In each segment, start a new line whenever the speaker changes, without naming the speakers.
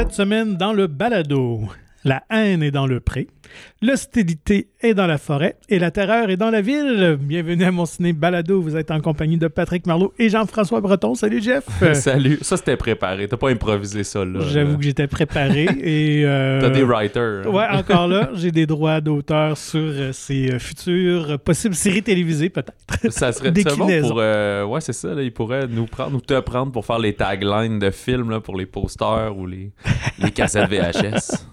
Cette semaine, dans le balado, la haine est dans le pré, l'hostilité est dans la forêt et la terreur est dans la ville. Bienvenue à mon ciné balado. Vous êtes en compagnie de Patrick Marlot et Jean-François Breton. Salut Jeff.
Salut. Ça, c'était préparé. T'as pas improvisé ça, là.
J'avoue que j'étais préparé et... euh,
T'as des writers. hein.
Ouais, encore là, j'ai des droits d'auteur sur euh, ces euh, futures possibles séries télévisées, peut-être.
Ça serait bon pour. euh, ouais, c'est ça. Là, ils pourraient nous prendre ou te prendre pour faire les taglines de films là, pour les posters ou les, les cassettes VHS.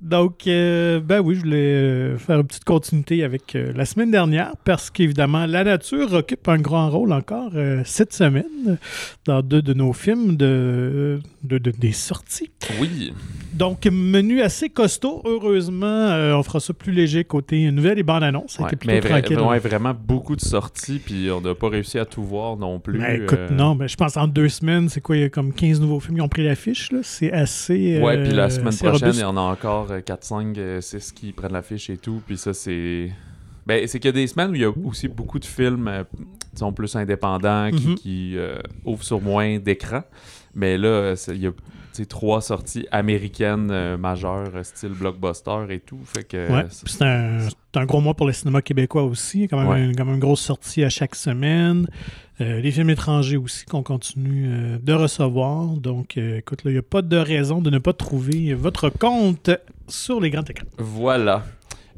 Donc, euh, ben oui, je voulais euh, faire une petite continuité avec euh, la semaine dernière parce qu'évidemment, la nature occupe un grand rôle encore euh, cette semaine dans deux de nos films de, de- de- des sorties.
Oui.
Donc, menu assez costaud. Heureusement, euh, on fera ça plus léger côté nouvelles et bandes annonces. Ça a
Ouais,
plutôt
mais vra-
tranquille.
ouais, vraiment beaucoup de sorties, puis on n'a pas réussi à tout voir non plus.
Ben, écoute,
euh,
non, ben, je pense en deux semaines, c'est quoi, il y a comme 15 nouveaux films qui ont pris l'affiche, là. C'est assez.
Ouais, puis la
euh,
semaine prochaine,
robuste.
il y en a encore euh, 4, 5, euh, 6 qui prennent l'affiche et tout. Puis ça, c'est. Ben, c'est qu'il y a des semaines où il y a aussi beaucoup de films, euh, disons, plus indépendants, qui,
Mhm.
qui, euh, ouvrent sur moins d'écran. Mais là, euh, il y a trois sorties américaines euh, majeures, euh, style blockbuster et tout. Fait que.
Ouais,
c'est-
un, gros mois pour le cinéma québécois aussi. Il y a quand même,
Ouais.
une, quand même une grosse sortie à chaque semaine. Euh, les films étrangers aussi qu'on continue euh, de recevoir. Donc, écoute, là, il n'y a pas de raison de ne pas trouver votre compte sur les grands écrans.
Voilà.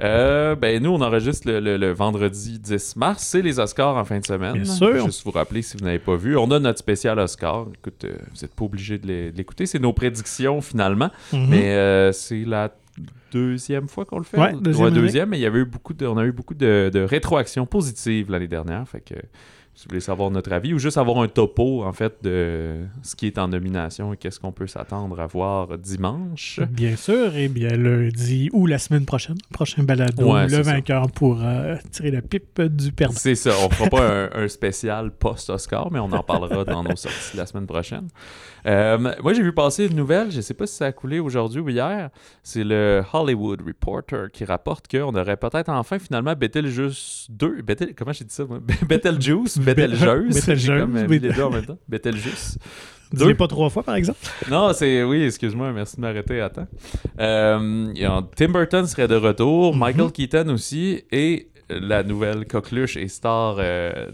Euh, ben nous, on enregistre le, le- le vendredi 10 mars. C'est les Oscars en fin de semaine.
Bien sûr.
Juste vous rappeler si vous n'avez pas vu. On a notre spécial Oscar. Écoute, euh, vous n'êtes pas obligé de l'é- de l'écouter. C'est nos prédictions finalement.
Mhm.
Mais euh, c'est la deuxième fois qu'on le fait.
Ouais, deuxième
deuxième, mais il y avait eu beaucoup de, on a eu beaucoup de, de rétroactions positives l'année dernière. Fait que si vous voulez savoir notre avis ou juste avoir un topo en fait de ce qui est en nomination et qu'est-ce qu'on peut s'attendre à voir dimanche.
Bien sûr, et bien lundi ou la semaine prochaine, prochain balado,
Ouais,
le
c'est ça.
vainqueur pourra tirer la pipe du perdant.
C'est ça, on fera pas un, un spécial post-Oscar, mais on en parlera dans nos sorties la semaine prochaine. Euh, moi, j'ai vu passer une nouvelle, je sais pas si ça a coulé aujourd'hui ou hier, c'est le Hollywood Reporter qui rapporte qu'on aurait peut-être enfin finalement Betelgeuse 2, Betel, comment j'ai dit ça? Betelgeuse, Betelgeuse,
Betelgeuse,
comme euh, deux en même temps, Betelgeuse.
Dis-les pas trois fois, par exemple.
Non, c'est. Oui, excuse-moi, merci de m'arrêter à temps. Euh, Tim Burton serait de retour,
Mhm.
Michael Keaton aussi, et la nouvelle coqueluche et star euh,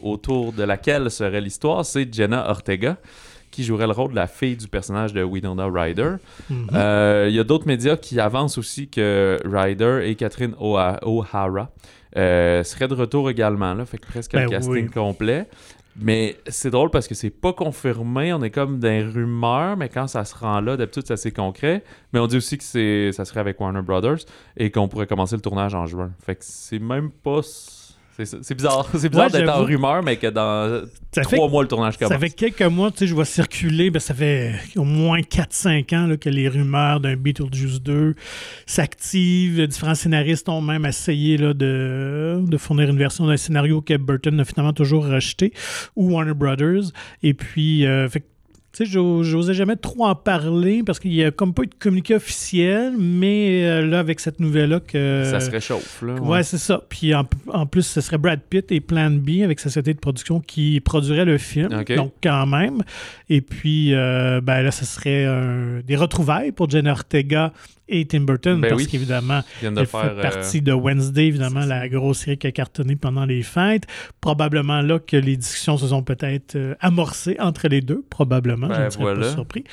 autour de laquelle serait l'histoire, c'est Jenna Ortega, qui jouerait le rôle de la fille du personnage de Winona Ryder.
Mhm.
Euh, Il y a d'autres médias qui avancent aussi que Ryder et Catherine Oha- O'Hara euh, seraient de retour également. Là, fait que presque un
Ben
casting
oui.
complet. Mais c'est drôle parce que c'est pas confirmé, on est comme dans les rumeurs, mais quand ça se rend là, d'habitude c'est assez concret. Mais on dit aussi que c'est ça serait avec Warner Brothers et qu'on pourrait commencer le tournage en juin. Fait que c'est même pas. C'est bizarre. C'est bizarre
Ouais,
d'être en rumeur, mais que dans
Ça fait
trois mois le tournage commence.
Ça fait quelques mois, tu sais, je vois circuler, ben, ça fait au moins 4-5 ans là, que les rumeurs d'un Beetlejuice 2 s'activent. Différents scénaristes ont même essayé là, de, de fournir une version d'un scénario que Burton a finalement toujours rejeté, ou Warner Brothers. Et puis, euh, fait que, tu sais, j'o- j'osais jamais trop en parler parce qu'il n'y a comme pas eu de communiqué officiel, mais euh, là, avec cette nouvelle-là que...
ça se réchauffe. Là,
Ouais, c'est ça. Puis en, en plus, ce serait Brad Pitt et Plan B avec sa société de production qui produirait le film. Donc, quand même. Et puis, euh, ben là, ce serait des retrouvailles pour Jenna Ortega et Tim Burton
Ben
parce
oui.
qu'évidemment,
de
elle
faire.
fait
euh,
partie de Wednesday, évidemment, la grosse série qui a cartonné pendant les fêtes. Probablement là que les discussions se sont peut-être euh, amorcées entre les deux, probablement. je
Ben,
ne serais
voilà.
pas surpris.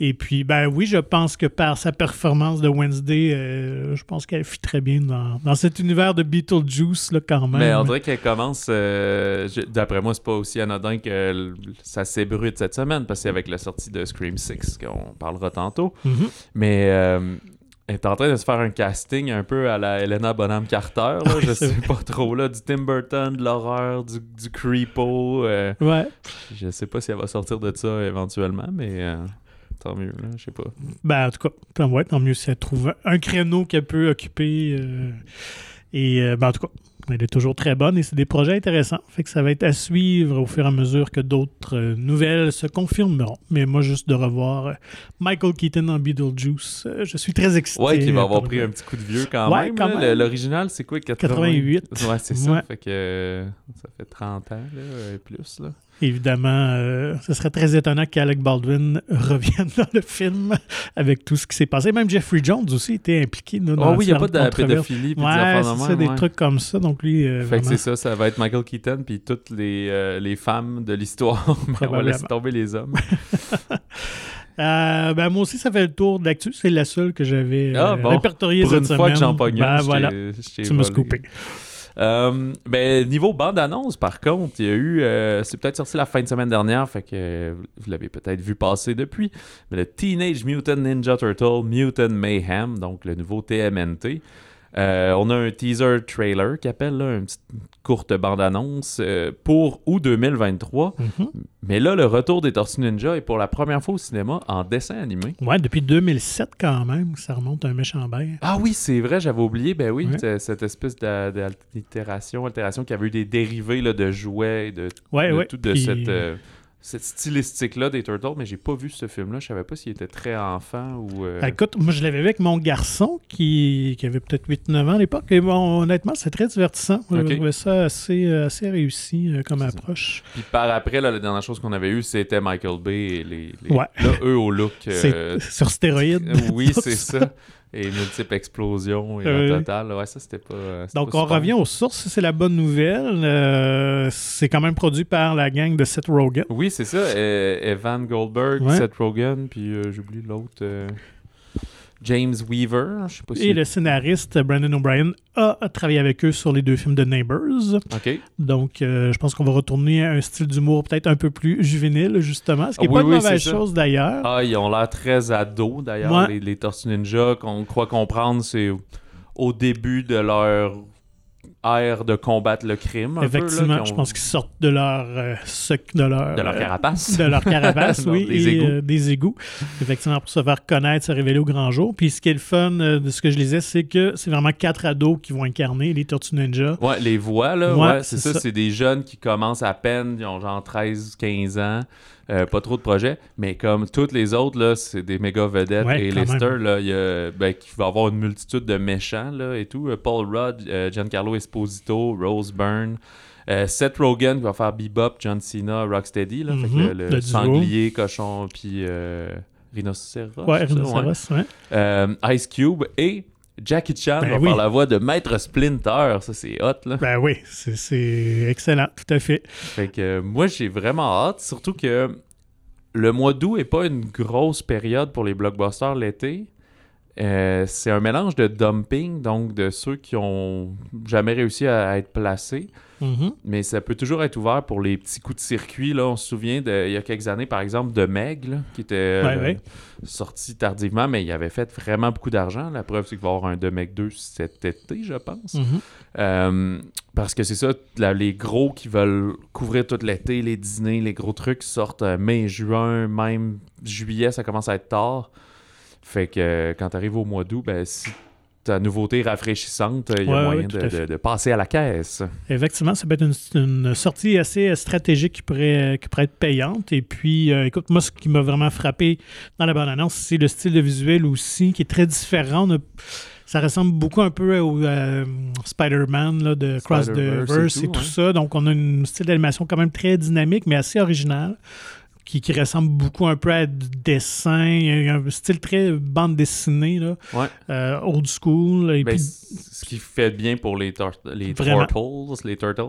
Et puis, ben oui, je pense que par sa performance de Wednesday, euh, je pense qu'elle fit très bien dans, dans cet univers de Beetlejuice, là, quand même.
Mais on dirait qu'elle commence. euh, D'après moi, c'est pas aussi anodin que ça s'ébrute cette semaine, parce que c'est avec la sortie de Scream 6 qu'on parlera tantôt.
Mhm.
Mais euh, est en train de se faire un casting un peu à la Helena Bonham Carter. Là, je sais pas trop. Là, du Tim Burton, de l'horreur, du, du creepo. euh,
Ouais.
je sais pas si elle va sortir de ça éventuellement, mais euh, tant mieux. Là, je sais pas.
Ben, en tout cas, tant, ouais, tant mieux si elle trouve un créneau qu'elle peut occuper. euh, et, euh, ben, en tout cas, elle est toujours très bonne et c'est des projets intéressants. Fait que ça va être à suivre au fur et à mesure que d'autres euh, nouvelles se confirmeront. Mais moi, juste de revoir euh, Michael Keaton en Beetlejuice, euh, je suis très excité.
Ouais, qui va avoir pris
le-
un petit coup de vieux quand
Ouais,
même. L'original, c'est quoi 80?
88.
Ouais, c'est ça.
Ouais.
Fait que euh, ça fait 30 ans là, et plus. Là.
Évidemment, euh, ce serait très étonnant qu'Alec Baldwin revienne dans le film avec tout ce qui s'est passé. Même Jeffrey Jones aussi était impliqué là, dans
Oh oui, il n'y a pas de pédophilie. puis
Ouais, c'est des trucs comme ça. Donc lui, euh,
Fait que
vraiment,
c'est ça, ça va être Michael Keaton puis toutes les, euh, les femmes de l'histoire. On va laisser tomber les hommes.
Euh, ben, moi aussi, ça fait le tour de l'actu. C'est la seule que j'avais
Ah,
euh,
bon.
répertoriée
Pour
cette
une fois que
semaine.
j'en pogne
Ben, voilà, tu m'as
volé.
scoopé.
Euh, ben, niveau bande-annonce, par contre, il y a eu. euh, c'est peut-être sorti la fin de semaine dernière, fait que vous l'avez peut-être vu passer depuis. Mais le Teenage Mutant Ninja Turtle Mutant Mayhem, donc le nouveau TMNT. Euh, on a un teaser trailer qui appelle là, une petite courte bande-annonce euh, pour août 2023.
Mhm.
Mais là, le retour des Tortues Ninja est pour la première fois au cinéma en dessin animé.
Ouais, depuis 2007 quand même, ça remonte à un méchant bain.
Ah oui, c'est vrai, j'avais oublié. Ben oui,
Ouais.
cette espèce d'a- d'altération, altération qui avait eu des dérivés là, de jouets, et de,
Ouais,
de
ouais.
tout de
Puis-
cette, euh, cette stylistique-là des Turtles, mais j'ai pas vu ce film-là. Je savais pas s'il était très enfant ou. euh,
écoute, moi je l'avais vu avec mon garçon qui, qui avait peut-être 8-9 ans à l'époque. Et bon, honnêtement, c'est très divertissant. Je trouvais ça assez, euh, assez réussi euh, comme approche.
Puis par après, là, la dernière chose qu'on avait eue, c'était Michael Bay et les, les-
Ouais.
là, eux au look. euh,
sur stéroïdes.
oui, c'est ça. Et multiples explosions et
Euh,
la totale. Ouais, ça, c'était pas. euh,
Donc,
pas
on
super.
revient aux sources. C'est la bonne nouvelle. Euh, c'est quand même produit par la gang de Seth Rogen.
Oui, c'est ça. euh, Evan Goldberg,
Ouais.
Seth Rogen, puis j'oublie l'autre. James Weaver. Je sais pas si.
Et le scénariste Brandon O'Brien a, travaillé avec eux sur les deux films de Neighbors.
Ok.
Donc, euh, je pense qu'on va retourner à un style d'humour peut-être un peu plus juvénile, justement. Ce qui
Ah
n'est
oui,
pas une
oui,
mauvaise chose d'ailleurs.
Ah, ils ont l'air très ados d'ailleurs,
Ouais.
les, les Tortues Ninja. Qu'on croit comprendre, c'est au début de leur ère de combattre le crime. un peu, là,
Effectivement, je
ont-
pense qu'ils sortent de leur euh, sec- de leur,
De leur
euh,
carapace.
de leur carapace, oui,
des
et,
égouts.
euh, des égouts. Effectivement, pour se faire connaître, se révéler au grand jour. Puis ce qui est le fun de ce que je lisais, c'est que c'est vraiment quatre ados qui vont incarner les Tortues Ninja.
Ouais, les voix, là,
Ouais,
c'est ça.
ça.
C'est des jeunes qui commencent à peine, ils ont genre 13, 15 ans, euh, pas trop de projets, mais comme toutes les autres, là, c'est des méga vedettes.
Ouais,
et
même.
là, il y a, ben, va avoir une multitude de méchants, là, et tout. Euh, Paul Rudd, euh, Giancarlo Esposito, Rose Byrne. euh, Seth Rogen qui va faire Bebop, John Cena, Rocksteady, là, fait que
Mhm,
le, le
le duo.
sanglier, cochon, puis rhinocéros.
Ouais, rhinocéros, ouais.
Ice Cube et Jackie Chan
Ben
va
oui.
faire la voix de Maître Splinter. Ça, c'est hot, là.
Ben oui, c'est- excellent, tout à fait.
Fait que euh, moi, j'ai vraiment hâte. Surtout que le mois d'août est pas une grosse période pour les blockbusters l'été. Euh, c'est un mélange de dumping, donc de ceux qui ont jamais réussi à être placés.
Mhm.
Mais ça peut toujours être ouvert pour les petits coups de circuit. Là. On se souvient de, il y a quelques années, par exemple, de Meg, là, qui était euh,
Ouais,
sorti tardivement, mais il avait fait vraiment beaucoup d'argent. La preuve, c'est qu'il va y avoir un de Meg 2 cet été, je pense.
Mhm.
Euh, parce que c'est ça, les gros qui veulent couvrir tout l'été, les dîners, les gros trucs sortent mai, juin, même juillet, ça commence à être tard. Fait que euh, quand tu arrives au mois d'août, ben, si ta nouveauté est rafraîchissante, il y a
Ouais,
moyen
ouais,
de,
à fait.
de- de passer à la caisse.
Effectivement, ça peut être une, une sortie assez euh, stratégique qui pourrait, qui pourrait être payante. Et puis, euh, écoute, moi, ce qui m'a vraiment frappé dans la bande-annonce, c'est le style de visuel aussi, qui est très différent. Ça ressemble beaucoup un peu au euh, Spider-Man là, de Cross the
et
Verse et
tout,
tout,
ouais.
ça. Donc, on a un style d'animation quand même très dynamique, mais assez original. Qui, qui ressemble beaucoup un peu à du dessin, Il y a un style très bande dessinée, là,
Ouais.
euh, old school. Et
Ben,
puis,
ce qui fait bien pour les. Turtles. Les turtles.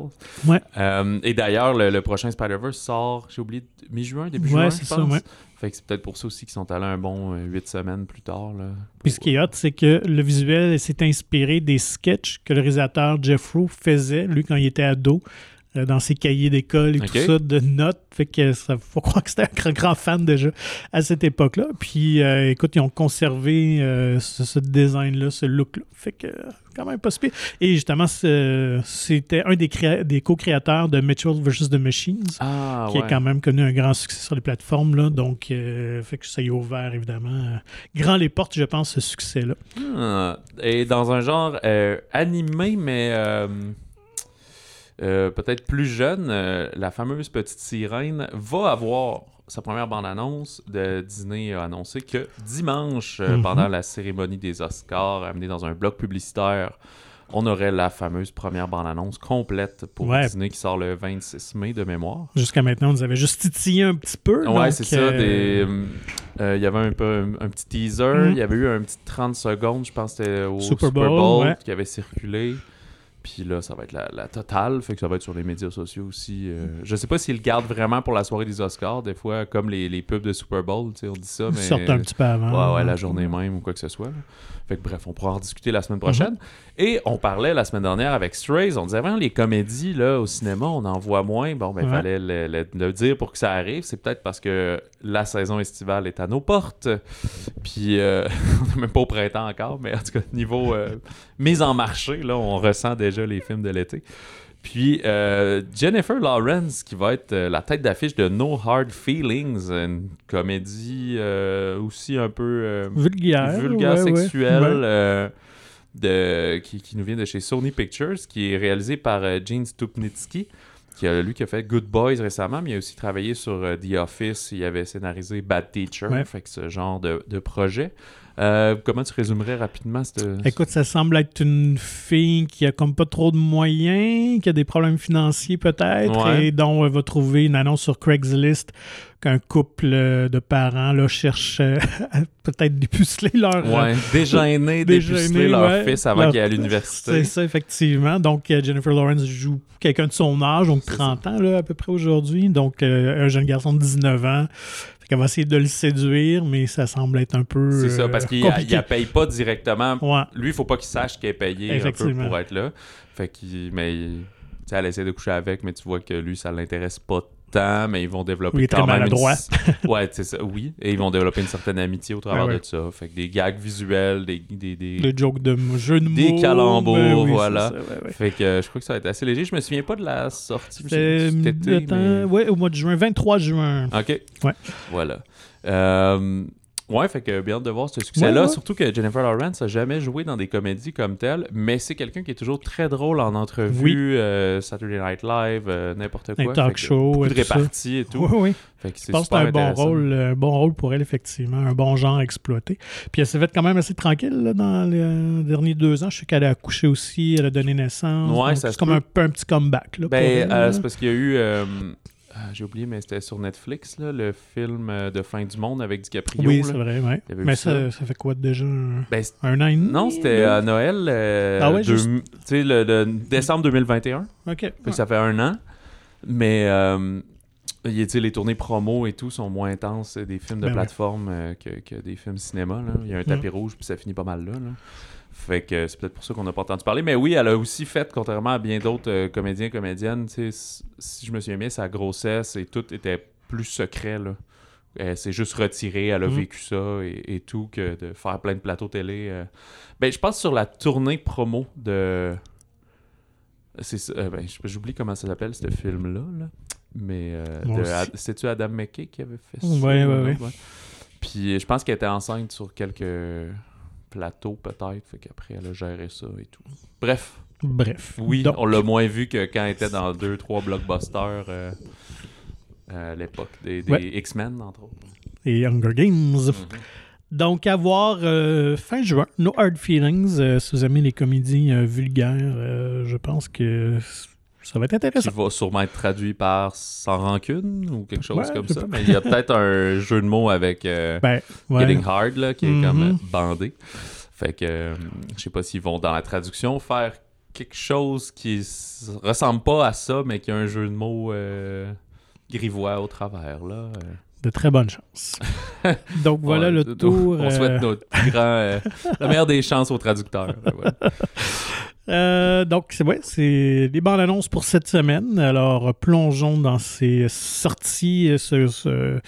Ouais.
Euh, et d'ailleurs, le, le prochain Spider-Verse sort, j'ai oublié, mi-juin, début
Ouais,
juin,
c'est
je
ça,
pense. Fait que c'est peut-être pour ça aussi qu'ils sont allés un bon euh, huit semaines plus tard. Là,
Puis ce qui est hot, c'est que le visuel s'est inspiré des sketchs que le réalisateur Jeff Rowe faisait, lui, quand il était ado, euh, dans ses cahiers d'école et tout ça, de notes. Fait que ça faut croire que c'était un grand, grand fan déjà à cette époque-là. Puis euh, écoute, ils ont conservé euh, ce, ce design-là, ce look-là. Fait que quand même pas si pire. Et justement, c'était un des, créa- des co-créateurs de Mitchell vs. The Machines.
Ah,
qui
ouais.
a quand même connu un grand succès sur les plateformes. Là, donc, euh, fait que ça y a ouvert, évidemment, grand les portes, je pense, ce succès-là.
Ah, et dans un genre euh, animé, mais euh, euh, peut-être plus jeune, euh, la fameuse petite sirène va avoir sa première bande-annonce de Disney a annoncé que dimanche, euh,
Mhm.
pendant la cérémonie des Oscars, amenée dans un bloc publicitaire on aurait la fameuse première bande-annonce complète pour
Ouais.
Disney qui sort le 26 mai de mémoire.
Jusqu'à maintenant, on nous avait juste titillé un petit peu.
Ouais, c'est ça.
euh,
euh, Il y avait un, peu, un, un petit teaser.
Mhm.
Il y avait eu un petit 30 secondes, je pense c'était au
Super
Super
Bowl,
Bowl,
ouais.
qui avait circulé. Puis là, ça va être la, la totale. Fait que ça va être sur les médias sociaux aussi. euh. Je sais pas s'ils le gardent vraiment pour la soirée des Oscars. Des fois, comme les, les pubs de Super Bowl, tu sais, on dit ça,
Ils
mais...
sortent un petit peu avant.
Ouais, ouais, la journée même ou quoi que ce soit. là. Fait que bref, on pourra en discuter la semaine prochaine. Et on parlait la semaine dernière avec Strays. On disait avant les comédies là, au cinéma, on en voit moins. Bon, ben, il
Ouais.
fallait le, le- le dire pour que ça arrive. C'est peut-être parce que la saison estivale est à nos portes. Puis, euh, on n'est même pas au printemps encore, mais en tout cas, niveau euh, mise en marché, là, on ressent déjà les films de l'été. Puis euh, Jennifer Lawrence, qui va être euh, la tête d'affiche de No Hard Feelings, une comédie euh, aussi un peu
Vulgaire.
vulgaire
ouais,
sexuelle
Ouais.
de, qui, qui nous vient de chez Sony Pictures, qui est réalisé par Gene Stupnitsky, qui a, lui qui a fait Good Boys récemment, mais il a aussi travaillé sur The Office, il avait scénarisé Bad Teacher,
Ouais.
fait que ce genre de, de projet. Euh, comment tu résumerais rapidement cette...
Écoute, ça semble être une fille qui a comme pas trop de moyens, qui a des problèmes financiers peut-être,
Ouais.
et dont elle va trouver une annonce sur Craigslist qu'un couple euh, de parents là, cherche euh, à peut-être dépuceler leur...
Ouais, déjeuner, dépuceler leur
ouais.
fils avant
Leur-
qu'il aille à
C'est
l'université.
ça, effectivement. Donc, Jennifer Lawrence joue quelqu'un de son âge, donc
C'est
30 ans là, à peu près aujourd'hui. Donc, euh, un jeune garçon de 19 ans. Fait qu'elle va essayer de le séduire, mais ça semble être un peu
C'est ça,
euh,
parce qu'il
compliqué.
ne paye pas directement.
Ouais.
Lui, il faut pas qu'il sache qu'il est payé un peu pour être là. Fait qu'il. Mais. Tu sais, elle essaie de coucher avec, mais tu vois que lui, ça l'intéresse pas tant, mais ils vont développer
Oui,
quand même. une- ouais, c'est ça, oui. Et ils vont développer une certaine amitié au travers
Ouais, ouais.
de ça. Fait que des gags visuels, des. des, des-
Le joke de jeu de mots.
Des calembours,
ben oui,
voilà.
ça, ouais.
Fait que euh, je crois que ça va être assez léger. Je me souviens pas de la sortie.
Attends,
mais-
ouais, au mois de juin, 23 juin.
OK.
Ouais.
Voilà. Euh, ouais, fait que bien hâte de voir ce succès-là.
Ouais, ouais.
Surtout que Jennifer Lawrence a jamais joué dans des comédies comme telles, mais c'est quelqu'un qui est toujours très drôle en entrevue,
Oui.
euh, Saturday Night Live, euh, n'importe quoi.
Un talk
Fait
show,
de réparties et tout.
Oui, oui.
Fait que c'est
Je pense que c'est un bon rôle, un bon rôle pour elle, effectivement. Un bon genre à exploiter. Puis elle s'est faite quand même assez tranquille là, dans les euh, derniers deux ans. Je sais qu'elle a accouché aussi, elle a donné naissance.
Ouais,
c'est comme un petit comeback. Là,
Ben, euh, c'est parce qu'il y a eu. Euh, J'ai oublié, mais c'était sur Netflix, là, le film euh, de fin du monde avec DiCaprio.
oui, c'est vrai, ouais. Mais
ça?
fait quoi déjà Un,
Ben,
un an et demi?
non, c'était à Noël. euh,
Ah ouais,
deux-
juste-
Tu sais, le, le décembre 2021.
Ok.
Fait que ça fait un an. Mais euh, les tournées promo et tout sont moins intenses des films de
Ben
plateforme que, que des films cinéma. Là. Il y a un tapis rouge puis ça finit pas mal là. là. Fait que euh, c'est peut-être pour ça qu'on n'a pas entendu parler. Mais oui, elle a aussi fait, contrairement à bien d'autres euh, comédiens comédiennes, si je me souviens bien, sa grossesse et tout était plus secret. Là. Elle s'est juste retirée, elle a
Mhm.
vécu ça et, et tout, que de faire plein de plateaux télé. euh. Ben, je pense sur la tournée promo de. C'est euh, ben, j'oublie comment ça s'appelle, ce film-là. là. Mais euh. Ad- c'était-tu Adam McKay qui avait fait ça?
Ouais,
ou
ouais,
un
ouais.
autre, Puis je pense qu'elle était enceinte sur quelques plateaux, peut-être. Fait qu'après, elle a géré ça et tout. Bref,
Bref.
oui,
Donc,
on l'a moins vu que quand elle était dans deux, trois blockbusters euh, à l'époque des, des
Ouais.
X-Men, entre autres.
Et Hunger Games.
Mhm.
Donc, à voir euh, fin juin, No Hard Feelings. euh, si vous aimez les comédies euh, vulgaires, euh, je pense que ça va être
Qui
intéressant.
va sûrement être traduit par Sans rancune ou quelque chose
Ouais,
comme ça. Mais il y a peut-être un jeu de mots avec euh,
Ben, ouais.
Getting Hard là, qui est comme euh, bandé. Fait que euh, je sais pas s'ils vont dans la traduction faire quelque chose qui ressemble pas à ça, mais qui a un jeu de mots euh, grivois au travers. Là.
De très bonnes chances. Donc, voilà le tour.
On souhaite notre grand, euh, la meilleure des chances aux traducteurs. Ouais.
Euh, donc, c'est ouais, c'est les bandes annonces pour cette semaine. Alors, plongeons dans ces sorties, ce, ce-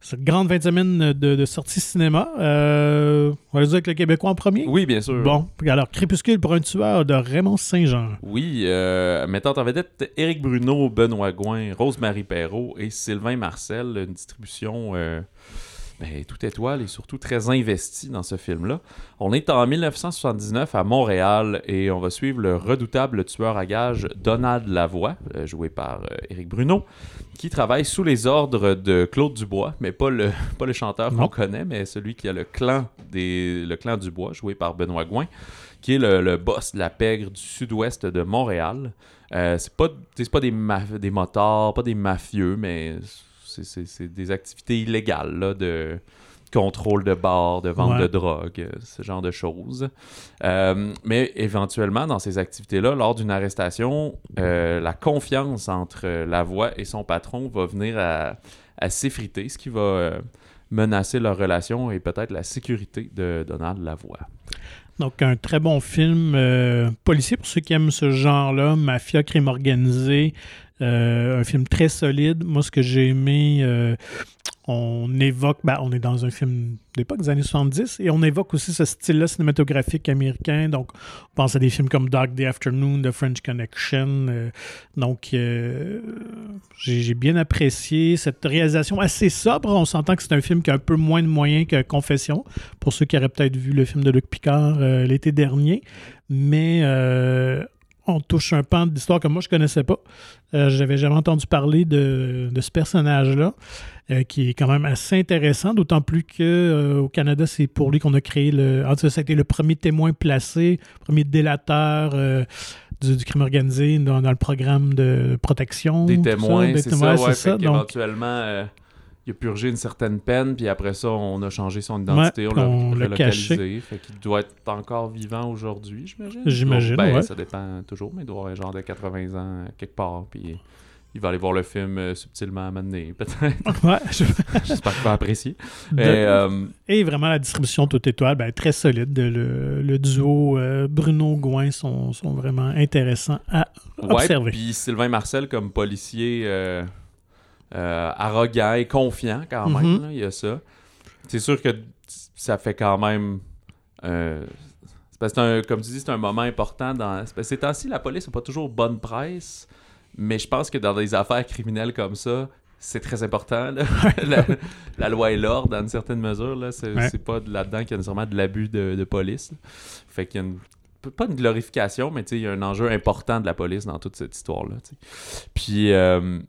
cette grande fin de semaine de, de sorties cinéma. Euh, on va le dire avec le Québécois en premier?
Oui, bien sûr.
Bon, alors, Crépuscule pour un tueur de Raymond Saint-Jean.
Oui, euh, mettant en vedette Éric Bruno, Benoît Gouin, Rose-Marie Perrault et Sylvain Marcel, une distribution euh, ben, tout étoile et surtout très investi dans ce film-là. On est en 1979 à Montréal et on va suivre le redoutable tueur à gages Donald Lavoie, euh, joué par euh, Éric Bruno, qui travaille sous les ordres de Claude Dubois, mais pas le, pas le chanteur qu'on connaît, mais celui qui a le clan, des, le clan Dubois, joué par Benoît Gouin, qui est le, le boss de la pègre du sud-ouest de Montréal. Euh, c'est pas, c'est pas des, des motards, pas des mafieux, mais c'est, des activités illégales là, de contrôle de bar, de vente
Ouais.
de drogue, ce genre de choses. Euh, mais éventuellement, dans ces activités-là, lors d'une arrestation, euh, la confiance entre la voix et son patron va venir à, à s'effriter, ce qui va euh, menacer leur relation et peut-être la sécurité de Donald Lavoie.
Donc, un très bon film policier pour ceux qui aiment ce genre-là, mafia, crime organisé. Euh, un film très solide. Moi, ce que j'ai aimé, euh, on évoque, ben, on est dans un film d'époque des années 70 et on évoque aussi ce style-là cinématographique américain. Donc, on pense à des films comme Dark Day Afternoon, The French Connection. euh, donc, j'ai bien apprécié cette réalisation assez sobre. On s'entend que c'est un film qui a un peu moins de moyens que Confession, pour ceux qui auraient peut-être vu le film de Luc Picard l'été dernier. Mais on touche un pan d'histoire que moi je connaissais pas. Euh, J'avais jamais entendu parler de, de ce personnage-là, euh, qui est quand même assez intéressant, d'autant plus que euh, au Canada, c'est pour lui qu'on a créé le. En tout cas, ça a été le premier témoin placé, premier délateur. euh, du, du crime organisé dans, dans le programme de protection.
Des témoins,
Des
c'est ça, ouais.
c'est
fait
Donc,
qu'éventuellement, euh, il a purgé une certaine peine, puis après ça, on a changé son identité,
Ouais,
on l'a relocalisé. Fait qu'il doit être encore vivant aujourd'hui, j'imagine.
J'imagine,
Ben,
ouais.
Ça dépend toujours, mais il doit avoir un genre de 80 ans quelque part, puis il va aller voir le film euh, subtilement à mener, peut-être.
ouais, je-
J'espère qu'il va apprécier.
de-
Et, euh,
Et vraiment, la distribution toute étoile, ben, très solide. Le, le duo euh, Bruno-Gouin sont, sont vraiment intéressants à observer.
puis Sylvain Marcel comme policier euh, euh, arrogant et confiant quand même,
Mhm.
là, il y a ça. C'est sûr que ça fait quand même... euh, parce que un- comme tu dis, c'est un moment important dans... Ces temps-ci, la police n'a pas toujours bonne presse, mais je pense que dans des affaires criminelles comme ça, c'est très important. la, la loi et l'ordre, dans une certaine mesure, là, c'est
Ouais.
pas de- là-dedans qu'il y a nécessairement de l'abus de, de police. là. Fait qu'il y a une pas une glorification, mais il y a un enjeu important de la police dans toute cette histoire-là. Puis, euh,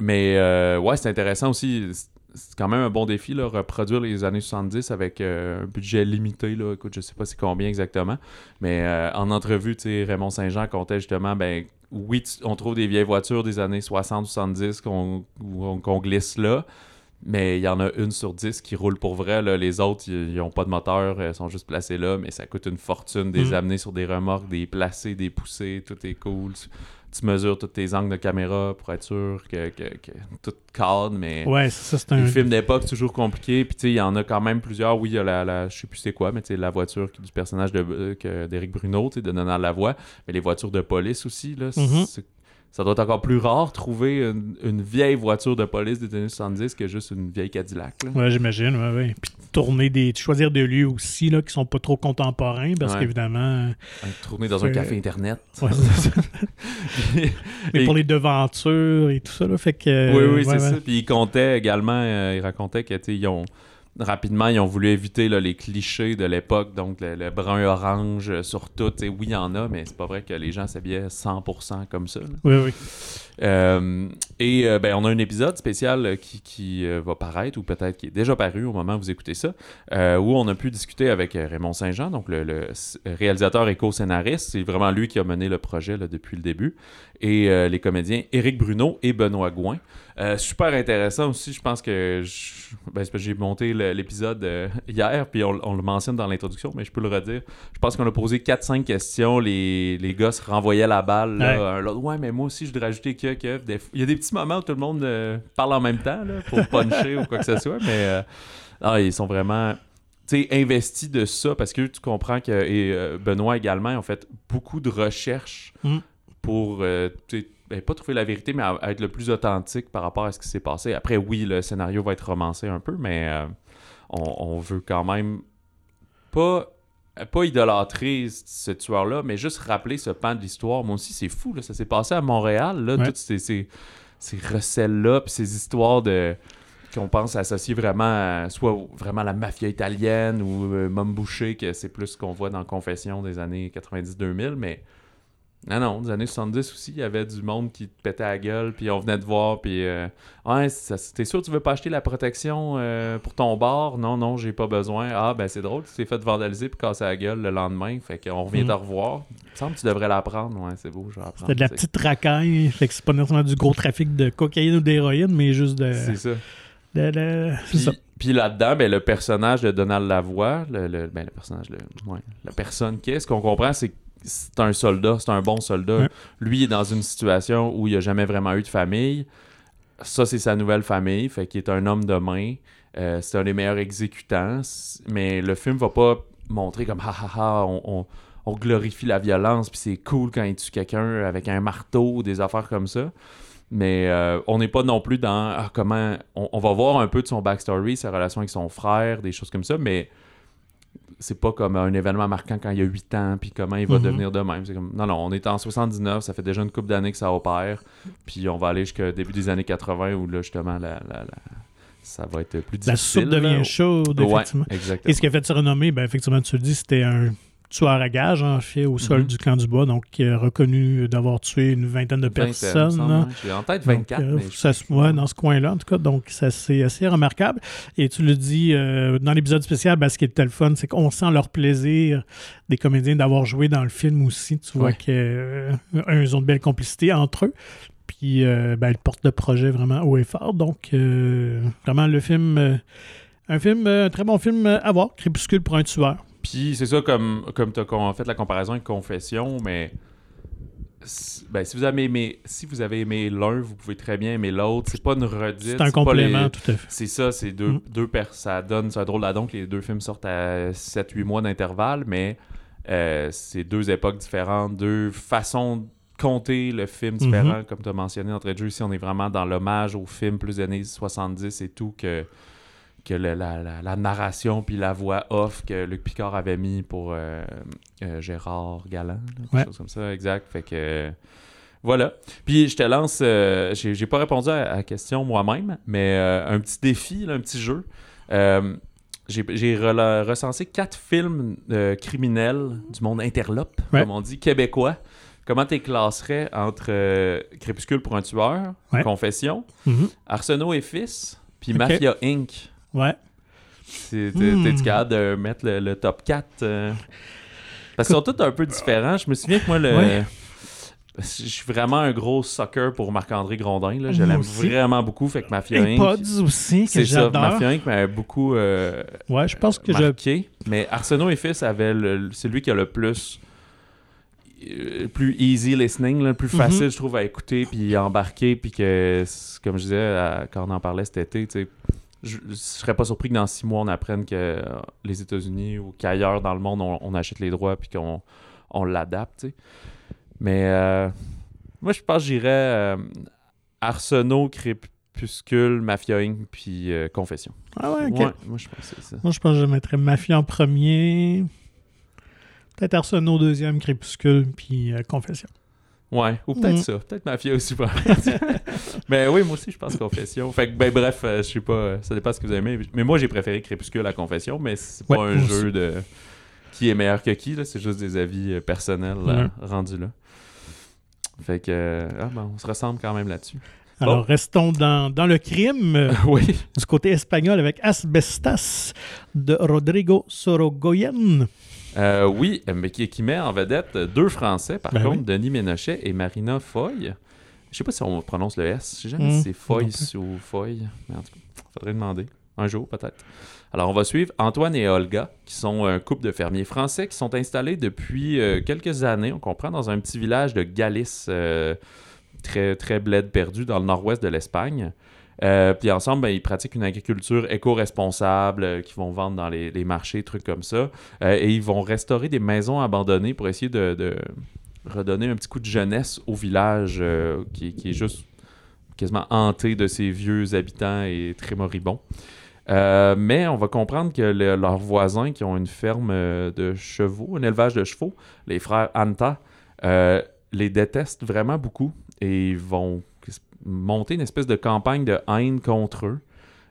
mais euh, ouais, c'est intéressant aussi. C'est- quand même un bon défi, là, reproduire les années 70 avec euh, un budget limité. Là. Écoute, je sais pas c'est combien exactement, mais euh, en entrevue, Raymond Saint-Jean comptait justement, ben oui, on trouve des vieilles voitures des années 60-70 qu'on glisse là, mais il y en a une sur dix qui roule pour vrai. Là. Les autres, ils n'ont pas de moteur, elles sont juste placées là, mais ça coûte une fortune de les
Mhm.
amener sur des remorques, des placer, des pousser, tout est cool. Tu, mesures tous tes angles de caméra pour être sûr que, que, que tout cadre, mais
Ouais, ça, c'est
les
un.
films d'époque, c'est toujours compliqué. Puis tu sais, il y en a quand même plusieurs. Oui, il y a la, la je sais plus c'est quoi, mais tu sais, la voiture du personnage de, euh, d'Éric Bruno, tu sais, de Donald Lavoie, mais les voitures de police aussi, là,
Mhm.
c'est- ça doit être encore plus rare trouver une, une vieille voiture de police des années 70 que juste une vieille Cadillac. là.
Ouais, j'imagine, ouais, ouais. Puis tourner des. choisir des lieux aussi là, qui sont pas trop contemporains, parce
Ouais.
qu'évidemment.
Tourner dans un café internet.
ouais, c'est ça. Mais
Et-
pour les devantures et tout ça, là, fait que.
oui, oui,
ouais,
c'est
ouais.
ça. Puis il comptait également, euh, il racontait que, tu sais, ils ont rapidement, ils ont voulu éviter là, les clichés de l'époque, donc le, le brun-orange euh, sur tout. Sais, oui, il y en a, mais c'est pas vrai que les gens s'habillaient 100% comme ça.
Oui, oui.
Euh, et euh, ben, on a un épisode spécial euh, qui, qui, euh, va paraître, ou peut-être qui est déjà paru au moment où vous écoutez ça, où on a pu discuter avec Raymond Saint-Jean, donc le, réalisateur et co-scénariste. C'est vraiment lui qui a mené le projet là, depuis le début. Et les comédiens Éric Bruno et Benoît Gouin. Super intéressant aussi, je pense que ben, j'ai monté l'épisode hier, puis on, on le mentionne dans l'introduction, mais je peux le redire. Je pense qu'on a posé 4-5 questions, les, les gars se renvoyaient la balle. Là,
Ouais.
un ouais, mais moi aussi, je voudrais rajouter que, que. Des- Il y a des petits moments où tout le monde euh, parle en même temps là, pour puncher ou quoi que ce soit, mais euh, non, ils sont vraiment investis de ça parce que tu comprends que et euh, Benoît également ont fait beaucoup de recherches
Mm.
pour ben, pas trouver la vérité, mais à- à être le plus authentique par rapport à ce qui s'est passé. Après, oui, le scénario va être romancé un peu, mais on, on veut quand même pas pas idolâtrer ce tueur-là, mais juste rappeler ce pan de l'histoire. Moi aussi, c'est fou, là, ça s'est passé à Montréal, là,
Ouais.
toutes ces, ces, ces recels-là, puis ces histoires de qu'on pense associer vraiment à, soit vraiment la mafia italienne ou euh, Mom Boucher, que c'est plus ce qu'on voit dans Confession des années 90-2000, mais non, non, des années 70 aussi, il y avait du monde qui te pétait la gueule, puis on venait te voir, puis euh, t'es sûr que tu veux pas acheter la protection euh, pour ton bar? Non, non, j'ai pas besoin. Ah, ben c'est drôle, tu t'es fait vandaliser puis casser la gueule le lendemain, fait qu'on revient
Mhm.
te revoir. Il me semble que tu devrais la prendre, ouais, c'est beau, je vais.
C'était de la petite racaille. Fait que c'est pas nécessairement du gros trafic de cocaïne ou d'héroïne, mais juste de.
C'est ça.
de-
Puis,
ça.
puis là-dedans, ben, le personnage de Donald Lavoie, le, le- ben, le personnage, le- ouais, la personne qui est, ce qu'on comprend, c'est que c'est un soldat, c'est un bon soldat.
Ouais.
Lui, il est dans une situation où il n'a jamais vraiment eu de famille. Ça, c'est sa nouvelle famille, fait qu'il est un homme de main. Euh, c'est un des meilleurs exécutants. Mais le film va pas montrer comme ha ha ha, on, on- on glorifie la violence, puis c'est cool quand il tue quelqu'un avec un marteau, des affaires comme ça. Mais euh, on n'est pas non plus dans ah, comment. On, on va voir un peu de son backstory, sa relation avec son frère, des choses comme ça, mais c'est pas comme un événement marquant quand il a 8 ans, puis comment il va
Mhm.
devenir de même. C'est comme, non, non, on est en 79, ça fait déjà une couple d'années que ça opère, puis on va aller jusqu'au début des années 80 où là, justement, la, la- la- ça va être plus
La
difficile.
soupe devient chaude,
Ouais,
effectivement.
exactement.
Et ce qui a fait se renommer, ben, effectivement, tu le dis, c'était un tueur à gage, en fait, au sol
Mhm.
du clan du bois, donc qui est reconnu d'avoir tué une vingtaine de
Vingtaine,
personnes.
hein. J'ai en tête
Donc,
24,
euh,
mais
ça se- ouais, dans ce coin-là, en tout cas. Donc, ça, c'est assez remarquable. Et tu le dis, euh, dans l'épisode spécial, ben, ce qui est le fun, c'est qu'on sent leur plaisir des comédiens d'avoir joué dans le film aussi. Tu vois
Ouais.
qu'ils ont de belles complicités entre eux. Puis, euh, ben, ils portent le projet vraiment haut et fort. Donc, euh, vraiment, le film... euh, un film, euh, un très bon film euh, à voir. Crépuscule pour un tueur.
Puis c'est ça, comme, comme tu as fait la comparaison avec Confession, mais si, ben, si, vous avez aimé, si vous avez aimé l'un, vous pouvez très bien aimer l'autre. C'est pas une redite.
C'est un complément,
les-
tout à fait.
C'est ça, c'est deux,
Mm.
deux ça donne, c'est un drôle d'adon que les deux films sortent à 7-8 mois d'intervalle, mais euh, c'est deux époques différentes, deux façons de compter le film différents, comme tu as mentionné d'entrée de jeu. Ici, on est vraiment dans l'hommage au film plus des années 70 et tout, que, que le- la, la- la narration puis la voix off que Luc Picard avait mis pour euh, euh, Gérard Galland, là, quelque
Ouais.
chose comme ça, exact. Fait que... Voilà. Puis je te lance, euh, j'ai pas répondu à la question moi-même, mais un petit défi, là, un petit jeu. J'ai recensé quatre films criminels du monde interlope,
Ouais.
comme on dit, québécois. Comment tu les classerais entre Crépuscule pour un tueur,
Ouais.
Confession,
Mhm.
Arsenault et Fils, puis. Mafia Inc.
Ouais.
C'est- T'es
Hmm.
t'es-tu capable de mettre le, le top 4 euh? Parce qu'ils sont tous un peu différents. Je me souviens que moi, le.
Ouais.
Je suis vraiment un gros sucker pour Marc-André Grondin. Là. Je l'aime vraiment beaucoup. Fait que Mafia
Et
Inc.
Pods aussi, que
C'est ça. Mafia Inc. m'a beaucoup euh,
Ouais, je pense que je...
marqué. Mais Arsenault et Fils avait le- c'est lui qui a le plus euh, le plus easy listening, le plus
Mhm.
facile, je trouve, à écouter puis embarquer. Puis que, comme je disais à- quand on en parlait cet été, tu sais, je, je serais pas surpris que dans six mois, on apprenne que euh, les États-Unis ou qu'ailleurs dans le monde, on, on achète les droits puis qu'on on l'adapte. Mais euh, moi, je pense que j'irais euh, Arsenault, Crépuscule, Mafia Inc. puis euh, Confession.
Ah ouais, ok.
Ouais, moi, je pense que c'est ça.
Moi, je pense que je mettrais Mafia en premier. Peut-être Arsenault deuxième, Crépuscule, puis Confession.
Ouais, ou peut-être
Mm.
ça. Peut-être Mafia aussi. pour- Mais oui, moi aussi, je pense Confession. Fait que, ben bref, euh, je sais pas, euh, ça dépend ce que vous aimez. Mais moi, j'ai préféré Crépuscule à Confession, mais c'est pas
Ouais,
un jeu de qui est meilleur que qui, là. C'est juste des avis euh, personnels
Ouais.
rendus là. Fait que, ah, ben, on se ressemble quand même là-dessus.
Alors,
Bon.
restons dans, dans le crime euh,
oui.
du côté espagnol avec Asbestas de Rodrigo Sorogoyen.
Euh, oui, mais qui, qui met en vedette deux Français, par
Ben
contre,
oui.
Denis Ménochet et Marina Foy. Je sais pas si on prononce le S. Je sais jamais
Mm,
si c'est Foy ou Foy. Mais en tout cas, faudrait demander. Un jour, peut-être. Alors, on va suivre Antoine et Olga, qui sont un couple de fermiers français qui sont installés depuis euh, quelques années, on comprend, dans un petit village de Galice, euh, très, très bled perdu, dans le nord-ouest de l'Espagne. Euh, puis ensemble, ben, ils pratiquent une agriculture éco-responsable euh, qu'ils vont vendre dans les, marchés, trucs comme ça. Euh, et ils vont restaurer des maisons abandonnées pour essayer de, redonner un petit coup de jeunesse au village euh, qui, est juste quasiment hanté de ses vieux habitants et très moribonds. Euh, mais on va comprendre que le- leurs voisins qui ont une ferme de chevaux, un élevage de chevaux, les frères Anta, les détestent vraiment beaucoup et ils vont monter une espèce de campagne de haine contre eux.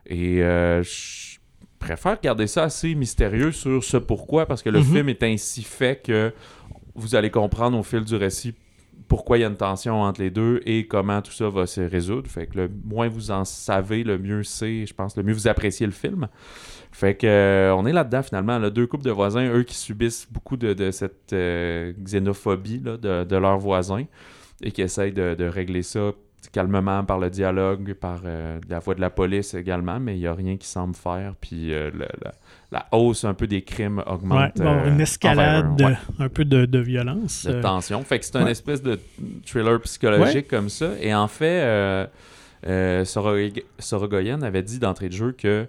Et euh, je préfère garder ça assez mystérieux sur ce pourquoi, parce que le
Mhm.
film est ainsi fait que vous allez comprendre au fil du récit pourquoi il y a une tension entre les deux et comment tout ça va se résoudre. Fait que le moins vous en savez, le mieux c'est, je pense, le mieux vous appréciez le film. Fait que euh, on est là-dedans finalement. Là, deux couples de voisins, eux qui subissent beaucoup de, de cette euh, xénophobie là, de, de leurs voisins et qui essayent de, de régler ça calmement par le dialogue, par euh, la voix de la police également, mais il n'y a rien qui semble faire. Puis euh, le- la, la hausse un peu des crimes
Ouais,
augmente.
avoir une
euh,
escalade,
envers. Ouais
un peu de, de violence.
de tension. Fait que c'est un
ouais.
espèce de thriller psychologique comme ça. Et en fait, Sorog- Sorogoyen avait dit d'entrée de jeu que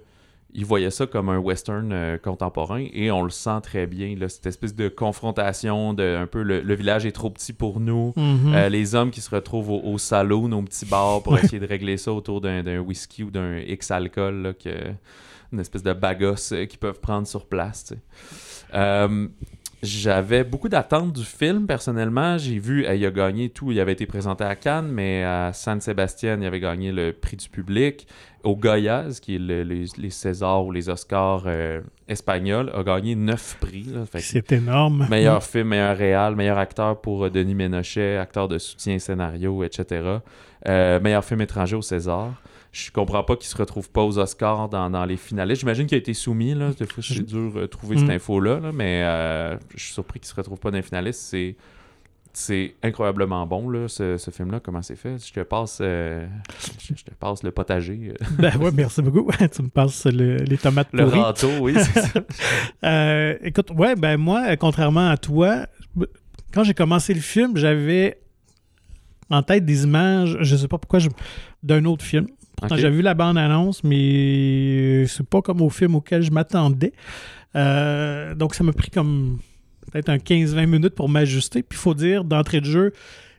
il voyait ça comme un western euh, contemporain et on le sent très bien. Là, cette espèce de confrontation de un peu le, le village est trop petit pour nous.
mhm.
Euh, les hommes qui se retrouvent au, au saloon, au petit bar pour essayer de régler ça autour d'un whisky ou d'un X alcool, là, que, une espèce de bagos euh, qu'ils peuvent prendre sur place. tu sais. J'avais beaucoup d'attentes du film, personnellement. J'ai vu, euh, il a gagné tout. Il avait été présenté à Cannes, mais à San Sebastian, il avait gagné le prix du public. Au Goyas, qui est le- les, les Césars ou les Oscars euh, espagnols, a gagné neuf prix.
C'est énorme.
Meilleur film, meilleur réal, meilleur acteur pour euh, Denis Ménochet, acteur de soutien, scénario, etc. Euh, meilleur film étranger au César. Je comprends pas qu'il se retrouve pas aux Oscars dans, dans les finalistes. J'imagine qu'il a été soumis. Là. Des fois, c'est dur de trouver cette
Mm.
info-là, là, mais euh, je suis surpris qu'il se retrouve pas dans les finalistes. C'est, c'est incroyablement bon, là, ce, ce film-là. Comment c'est fait? Je te passe, euh, je, je te passe le potager. euh,
Ben ouais, merci beaucoup. tu me passes le- les tomates
le râteau, oui, c'est ça.
Euh, écoute, ouais, ben moi, euh, contrairement à toi, quand j'ai commencé le film, j'avais en tête des images, je sais pas pourquoi, je- d'un autre film. J'avais vu la bande-annonce, mais c'est pas comme au film auquel je m'attendais. Euh, donc, ça m'a pris comme peut-être un 15-20 minutes pour m'ajuster. Puis, il faut dire, d'entrée de jeu,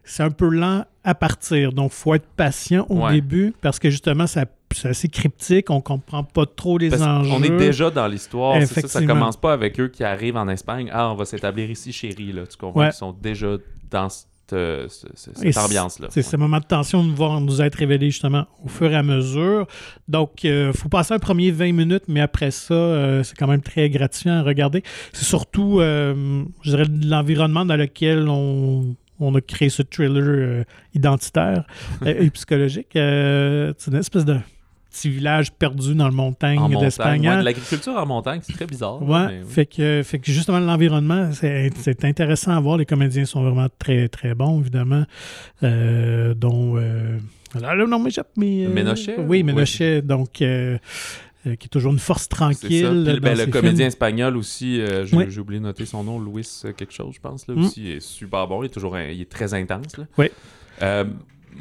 c'est un peu lent à partir. Donc, il faut être patient au
Ouais.
début parce que justement, ça- c'est assez cryptique. On comprend pas trop les
Parce
enjeux.
On est déjà dans l'histoire. c'est Ça, ça commence pas avec eux qui arrivent en Espagne. Ah, on va s'établir ici, chérie. Là. Tu comprends?
Ouais.
Ils sont déjà dans cette, euh, ce- ce- cette ambiance-là.
C'est ces moments de tension vont nous être révélés justement au fur et à mesure. Donc, il faut passer un premier 20 minutes, mais après ça, euh, c'est quand même très gratifiant à regarder. C'est surtout, euh, je dirais, l'environnement dans lequel on, on a créé ce thriller euh, identitaire euh, et psychologique. Euh, c'est une espèce de petit village perdu dans le montagne d'Espagne.
Ouais,
hein.
de l'agriculture en montagne, c'est très bizarre.
Ouais,
mais oui.
fait, que, fait que justement l'environnement, c'est intéressant à voir. Les comédiens sont vraiment très très bons, évidemment. Euh, dont. Euh, là, le nom m'échappe, mais. euh,
Ménochet,
Oui,
ou-
Ménochet, donc. euh, qui est toujours une force tranquille.
Puis, ben, le comédien
films.
espagnol aussi, euh, j'ai
Oui.
oublié de noter son nom, Louis euh, quelque chose, je pense. Là,
Mm.
aussi, il est super bon. Il est toujours un- il est très intense. Là.
Oui.
Euh,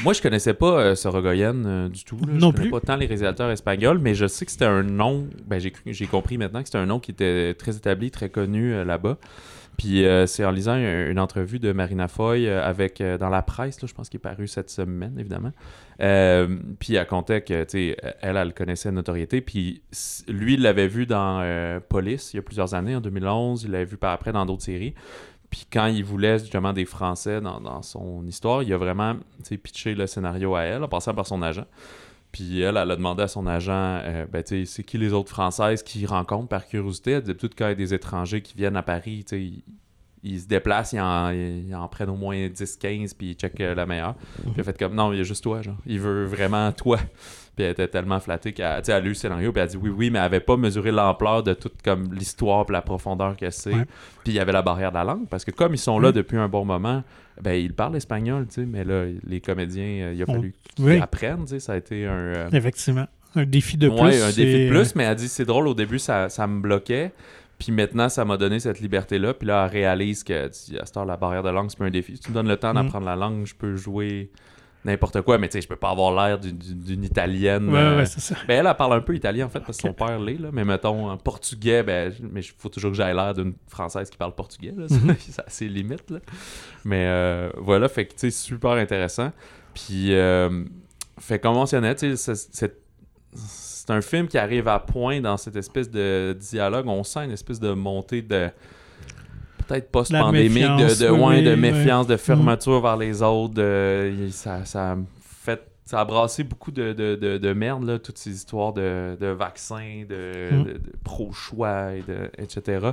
moi, je connaissais pas euh, Sorogoyen euh, du tout. là.
Non
je connais
plus.
pas tant les réalisateurs espagnols, mais je sais que c'était un nom. Ben, j'ai cru- j'ai compris maintenant que c'était un nom qui était très établi, très connu euh, là-bas. Puis c'est en lisant un- une entrevue de Marina Foy avec dans la presse, là, je pense qu'il est paru cette semaine, évidemment. Puis elle comptait que, tu sais, elle, elle connaissait la notoriété. Puis lui, il l'avait vu dans Police il y a plusieurs années, en 2011. Il l'avait vu par après dans d'autres séries. Puis quand il voulait justement des Français dans, son histoire, il a vraiment pitché le scénario à elle, en passant par son agent. Puis elle, elle a demandé à son agent, euh, ben, c'est qui les autres Françaises qu'il rencontre par curiosité? Elle disait tout quand il y a des étrangers qui viennent à Paris, tu sais, ils se déplacent, ils en, prennent au moins 10-15, puis ils checkent euh, la meilleure. Puis elle a fait comme, non, il y a juste toi, genre. Il veut vraiment toi. Puis elle était tellement flattée qu'elle a lu le scénario, puis elle a dit oui, oui, mais elle avait pas mesuré l'ampleur de toute comme l'histoire, puis la profondeur que c'est.
Ouais.
Puis il y avait la barrière de la langue, parce que comme ils sont là
Mm.
depuis un bon moment, ben ils parlent espagnol, tu sais, mais là, les comédiens, euh, il a
On-
fallu qu'ils
Oui.
apprennent, tu sais, ça a été un... euh,
Effectivement. Un défi de plus.
Ouais, un défi de plus, mais elle dit c'est drôle, au début ça, ça me bloquait. Puis maintenant, ça m'a donné cette liberté-là. Puis là, elle réalise que à cette heure, la barrière de langue, c'est pas un défi. Si tu me donnes le temps
Mm.
d'apprendre la langue, je peux jouer n'importe quoi. Mais tu sais, je peux pas avoir l'air d'une- italienne.
Ouais,
euh,
ouais, c'est ça.
ben, elle, elle parle un peu italien en fait, parce que son père l'est. là. Mais mettons, en portugais, ben, mais il faut toujours que j'aie l'air d'une française qui parle portugais. Là.
Mhm.
c'est assez limite. Là. Mais euh, voilà, fait que tu sais, super intéressant. Puis, euh, fait comme on mentionnait, tu sais, c'est- c'est un film qui arrive à point dans cette espèce de dialogue. On sent une espèce de montée de. Peut-être post-pandémique, de, de,
oui,
ouais, de
oui,
méfiance, de fermeture vers les autres. de- ça, fait ça a brassé beaucoup de, de, de, de merde, là, toutes ces histoires de, vaccins, de,
Mm.
pro-choix, et etc.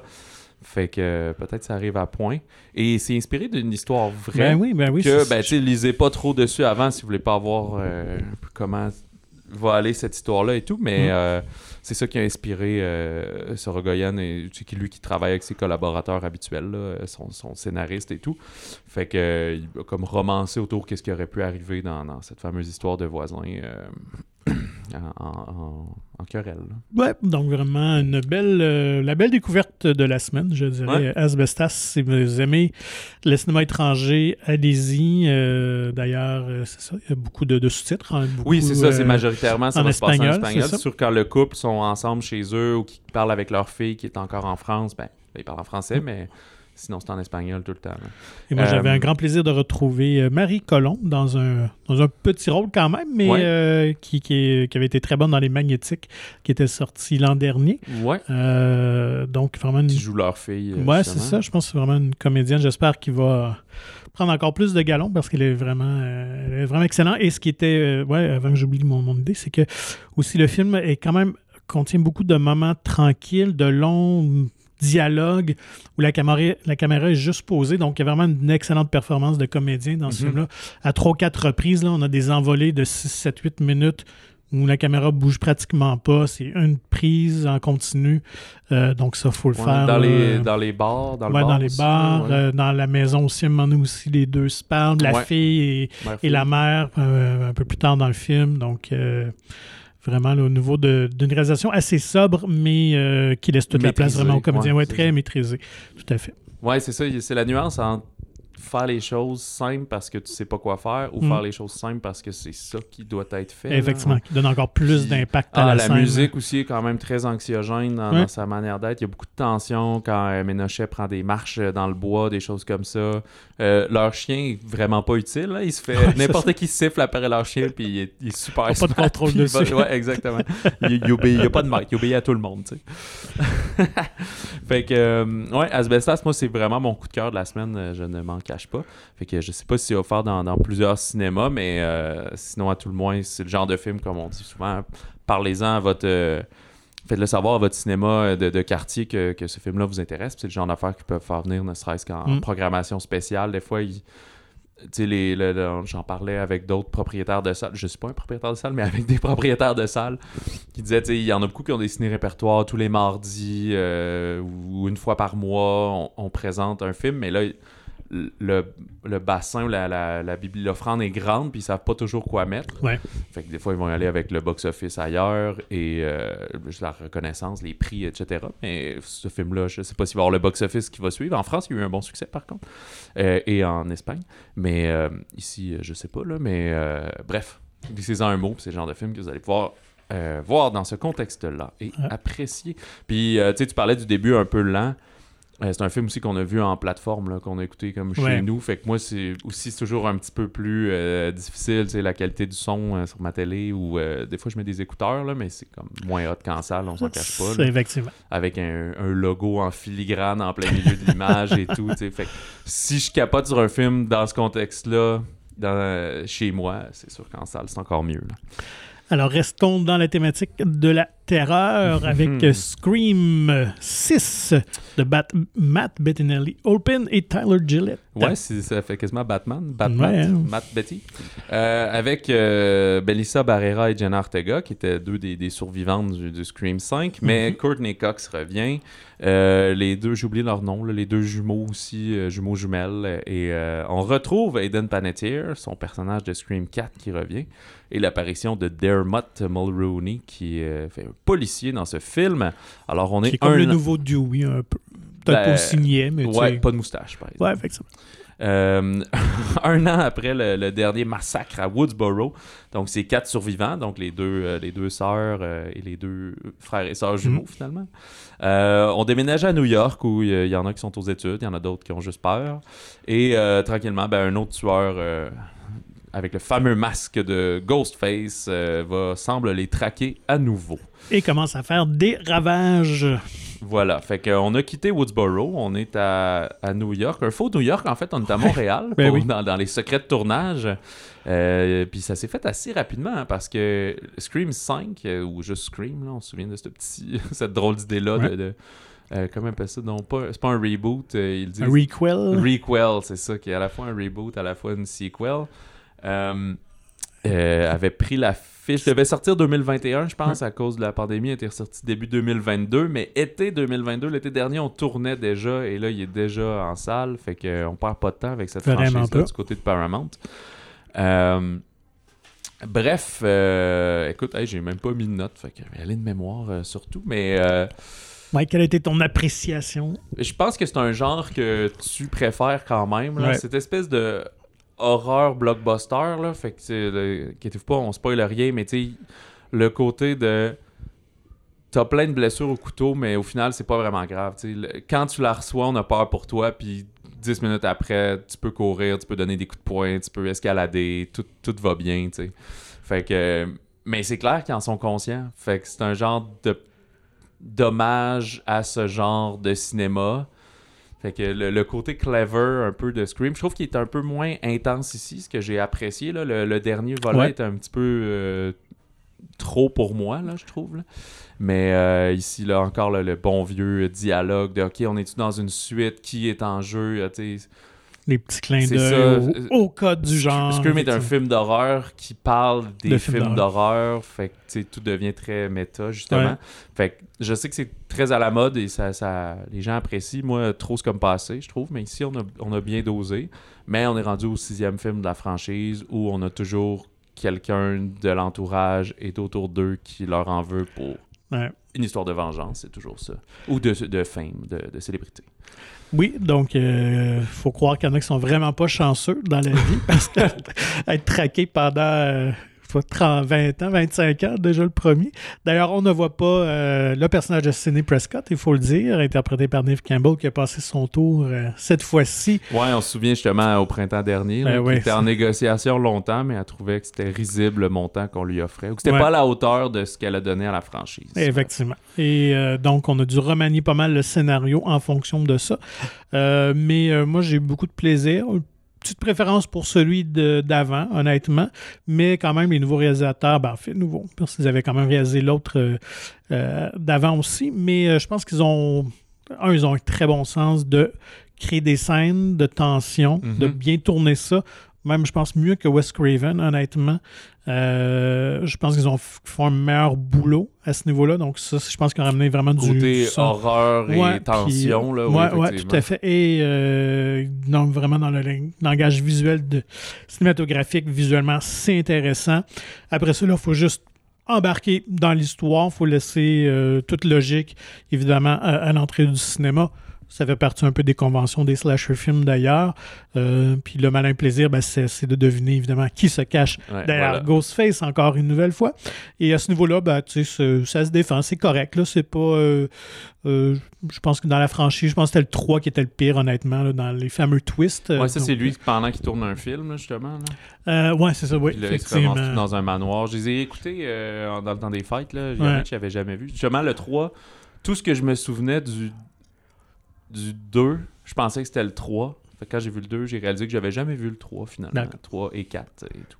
Fait que peut-être ça arrive à point. Et c'est inspiré d'une histoire vraie.
Ben oui, ben oui.
que, ben, tu lisez pas trop dessus avant si vous voulez pas voir euh, comment va aller cette histoire-là et tout, mais
Mm.
euh, c'est ça qui a inspiré euh, Sorogoyen, et c'est qui- lui qui travaille avec ses collaborateurs habituels, là, son, son scénariste et tout. Fait que euh, il a comme romancé autour qu'est-ce qui aurait pu arriver dans, dans cette fameuse histoire de voisins euh, en, en- en querelle.
Ouais, donc vraiment une belle, euh, la belle découverte de la semaine, je dirais.
Ouais.
Asbestas, si vous aimez le cinéma étranger, allez-y. Euh, D'ailleurs, euh, c'est ça, il y a beaucoup de, de sous-titres. hein,
Oui, c'est ça, c'est majoritairement, ça
en
va se passer en
espagnol,
espagnol.
c'est.
Sur quand le couple sont ensemble chez eux ou qui parlent avec leur fille qui est encore en France, ben, ben, ils parlent en français,
Mm.
mais sinon c'est en espagnol tout le temps.
Et moi, j'avais
Euh,
un grand plaisir de retrouver euh, Marie Colomb dans un, dans un petit rôle quand même, mais
Ouais.
euh, qui, qui, avait été très bonne dans Les Magnétiques, qui était sorti l'an dernier.
Ouais,
Euh, donc, vraiment une
qui jouent leur fille. euh,
Ouais, c'est ça. Je pense que c'est vraiment une comédienne. J'espère qu'il va prendre encore plus de galons parce qu'elle est vraiment, euh, vraiment excellente. Et ce qui était, euh, ouais, avant que j'oublie mon, mon idée, c'est que aussi le film est quand même contient beaucoup de moments tranquilles, de longs dialogues où la caméra, la caméra est juste posée. Donc, il y a vraiment une excellente performance de comédien dans ce
Mhm.
film-là. À trois, quatre reprises, là, on a des envolées de 6, 7, 8 minutes où la caméra bouge pratiquement pas. C'est une prise en continu. Euh, donc, ça, faut le
Ouais,
faire.
dans, les, dans les bars, dans le
Ouais,
bar
dans les
aussi,
bars,
ouais.
euh, dans la maison aussi, à un moment donné aussi, les deux se parlent, la fille et, et la mère, euh, un peu plus tard dans le film. Donc, vraiment, là, au niveau d'une réalisation assez sobre, mais euh, qui laisse toute la place vraiment aux comédiens.
ouais,
Ouais, très maîtrisé, tout à fait.
Ouais, c'est ça. C'est la nuance entre faire les choses simples parce que tu sais pas quoi faire ou
Mm.
faire les choses simples parce que c'est ça qui doit être fait. là.
Effectivement, qui donne encore plus d'impact à
Ah,
la,
la,
scène.
musique aussi est quand même très anxiogène dans, sa manière d'être. Il y a beaucoup de tension quand euh, Ménochet prend des marches euh, dans le bois, des choses comme ça. Euh, leur chien est vraiment pas utile. là. Il se fait
Ouais,
n'importe qui siffle après leur chien puis il est, il est super
Pas de contrôle
il va-
dessus.
Ouais, exactement. il, il obéit, il a pas de maître, il obéit à tout le monde. tu sais. fait que euh, ouais, Asbestas, moi c'est vraiment mon coup de cœur de la semaine. Je ne cache pas. Fait que je sais pas si c'est offert dans, dans plusieurs cinémas, mais euh, sinon à tout le moins c'est le genre de film comme on dit souvent. Parlez-en à votre euh, Faites-le savoir à votre cinéma euh, de, de quartier que, que ce film-là vous intéresse. C'est le genre d'affaires qui peuvent faire venir, ne serait-ce qu'en
Mm.
programmation spéciale. Des fois, ils- les, le- le- j'en parlais avec d'autres propriétaires de salles. Je suis pas un propriétaire de salle, mais avec des propriétaires de salles qui disaient, il y en a beaucoup qui ont des ciné-répertoires tous les mardis euh, ou une fois par mois, on, on présente un film, mais là, le, le bassin, la, la, la l'offrande est grande, puis ils savent pas toujours quoi mettre.
Ouais.
Fait que des fois, ils vont y aller avec le box-office ailleurs et euh, juste la reconnaissance, les prix, etc. Mais ce film-là, je sais pas s'il va y avoir le box-office qui va suivre. En France, il y a eu un bon succès, par contre. Euh, et en Espagne. Mais euh, ici, je sais pas, là. Mais bref, glissez-en un mot, puis c'est le genre de film que vous allez pouvoir voir dans ce contexte-là et
Ouais.
apprécier. Puis, tu sais, tu parlais du début un peu lent. Euh, c'est un film aussi qu'on a vu en plateforme, qu'on a écouté comme chez
Ouais.
nous. Fait que moi, c'est aussi toujours un petit peu plus euh, difficile, sais, la qualité du son euh, sur ma télé ou euh, des fois je mets des écouteurs, là, mais c'est comme moins hot qu'en salle, on s'en cache pas.
C'est
là,
effectivement.
avec un, un logo en filigrane en plein milieu de l'image et tout. Fait que si je capote sur un film dans ce contexte-là, chez moi, c'est sûr qu'en salle, c'est encore mieux. là.
Alors, restons dans la thématique de la terreur avec euh, Scream 6 de Bat- Matt Bettinelli, Open et Tyler Gillette.
Ouais, ça fait quasiment Batman. Batman,
Ouais, hein.
Matt Betty. Euh, avec euh, Belissa Barrera et Jenna Ortega, qui étaient deux des, des survivantes du, du Scream 5. Mais
Mhm.
Courtney Cox revient. Euh, les deux, j'ai oublié leur nom, là, les deux jumeaux aussi, euh, jumeaux jumelles. Et on retrouve Aiden Panettiere, son personnage de Scream 4 qui revient. Et l'apparition de Dermot Mulrooney, qui fait policier dans ce film. Alors, on est
comme
un
le nouveau Dewey, un peu. Peut-être
Ben,
pas aussi niais, mais tu
Ouais,
sais.
pas de moustache, par exemple.
Ouais, effectivement.
Euh, un an après le, le dernier massacre à Woodsboro. Donc, c'est quatre survivants, donc les deux, euh, les deux sœurs euh, et les deux frères et sœurs jumeaux, finalement. Euh, on déménage à New York où il y, en a qui sont aux études, il y en a d'autres qui ont juste peur. Et tranquillement, ben, un autre tueur avec le fameux masque de Ghostface, euh, va semble les traquer à nouveau.
Et commence à faire des ravages.
Voilà, fait qu'on a quitté Woodsboro, on est à, à New York, un faux New York en fait, on est à Montréal
Ben oui.
dans, dans les secrets de tournage. Euh, puis ça s'est fait assez rapidement hein, parce que Scream 5 euh, ou juste Scream, là, on se souvient de ce petit, cette drôle d'idée là
Ouais.
de, de euh, comment on appelle ça, non pas, c'est pas un reboot, euh, ils disent
Un requel?
Requel, c'est ça, qui est à la fois un reboot, à la fois une sequel. Euh, euh, avait pris la fiche. devait sortir 2021, je pense, à cause de la pandémie. Elle était ressorti début 2022. Mais été 2022, l'été dernier, on tournait déjà. Et là, il est déjà en salle. Fait qu'on perd pas de temps avec cette franchise-là du côté de Paramount. Euh, bref, euh, écoute, hey, j'ai même pas mis de notes. Fait que aller de mémoire euh, surtout. Mais. euh,
Mike, quelle a été ton appréciation?
je pense que c'est un genre que tu préfères quand même. Là.
Ouais.
Cette espèce de horreur blockbuster. Là. Fait que, inquiétez-vous pas, on spoil rien, mais tu sais, le côté de. T'as plein de blessures au couteau, mais au final, c'est pas vraiment grave. Le- Quand tu la reçois, on a peur pour toi, puis 10 minutes après, tu peux courir, tu peux donner des coups de poing, tu peux escalader, tout, tout va bien, tu sais. Fait que. Mais c'est clair qu'ils en sont conscients. Fait que c'est un genre de dommage à ce genre de cinéma. Fait que le, le côté clever un peu de Scream, je trouve qu'il est un peu moins intense ici, ce que j'ai apprécié. Là. Le, le dernier volet
Ouais.
est un petit peu euh, trop pour moi, là, je trouve. là. Mais euh, ici, là, encore le, le bon vieux dialogue de OK, on est-tu dans une suite, qui est en jeu, euh, tu sais,
Les petits clins d'œil au, au code du genre.
Scream est un film d'horreur qui parle des
De films
films d'horreur. Fait que tout devient très méta, justement.
Ouais.
Fait que je sais que c'est très à la mode et ça, ça, les gens apprécient. Moi, trop c'est comme passé, je trouve. Mais ici, on a, on a bien dosé. Mais on est rendu au sixième film de la franchise où on a toujours quelqu'un de l'entourage et autour d'eux qui leur en veut pour
Ouais.
une histoire de vengeance. C'est toujours ça. Ou de, de fame, de, de célébrité.
Oui, donc il faut croire qu'il y en a qui sont vraiment pas chanceux dans la vie parce que être traqué pendant euh, faut 30, 20 ans, 25 ans, déjà le premier. D'ailleurs, on ne voit pas euh, le personnage de Sidney Prescott, il faut le dire, interprété par Neve Campbell, qui a passé son tour euh, cette fois-ci.
Ouais, on se souvient justement au printemps dernier.
Ben ouais,
était en négociation longtemps, mais elle trouvait que c'était risible le montant qu'on lui offrait. Ou que c'était
Ouais.
pas à la hauteur de ce qu'elle a donné à la franchise.
Effectivement. Et euh, donc, on a dû remanier pas mal le scénario en fonction de ça. Euh, mais euh, moi, j'ai eu beaucoup de plaisir. Petite préférence pour celui d'avant, honnêtement. Mais quand même, les nouveaux réalisateurs, ben, en fait, nouveaux, parce qu'ils avaient quand même réalisé l'autre euh, euh, d'avant aussi. Mais euh, je pense qu'ils ont. Un, ils ont un très bon sens de créer des scènes de tension, de bien tourner ça. Même, je pense, mieux que Wes Craven, honnêtement. Euh, je pense qu'ils ont font un meilleur boulot à ce niveau-là. Donc, ça, je pense qu'ils ont ramené vraiment du
Côté horreur et
Ouais,
tension,
puis-
là.
ouais, ouais, tout à fait. Et euh, non, vraiment dans le lang- langage visuel de cinématographique, visuellement, c'est intéressant. Après ça, il faut juste embarquer dans l'histoire. Il faut laisser euh, toute logique, évidemment, à, à l'entrée du cinéma. Ça fait partie un peu des conventions des slasher films d'ailleurs. Euh, puis le malin plaisir, ben, c'est de deviner évidemment qui se cache
Ouais,
derrière
voilà.
Ghostface encore une nouvelle fois. Et à ce niveau-là, ben, tu sais, ça, se défend, c'est correct. Là, c'est pas. euh, euh, je pense que dans la franchise, je pense que c'était le 3 qui était le pire, honnêtement, là, dans les fameux twists.
Ouais, ça, c'est lui pendant qu'il tourne un film, justement. Là.
Euh, ouais, c'est ça, oui.
Puis
effectivement.
dans un manoir. Je les ai écoutés euh, dans le temps des fêtes. Là. En
Ouais.
j'avais jamais vu. Justement, le 3, tout ce que je me souvenais du, du 2, je pensais que c'était le 3. Fait que quand j'ai vu le 2, j'ai réalisé que j'avais jamais vu le 3 finalement.
D'accord.
3 et 4 et tout.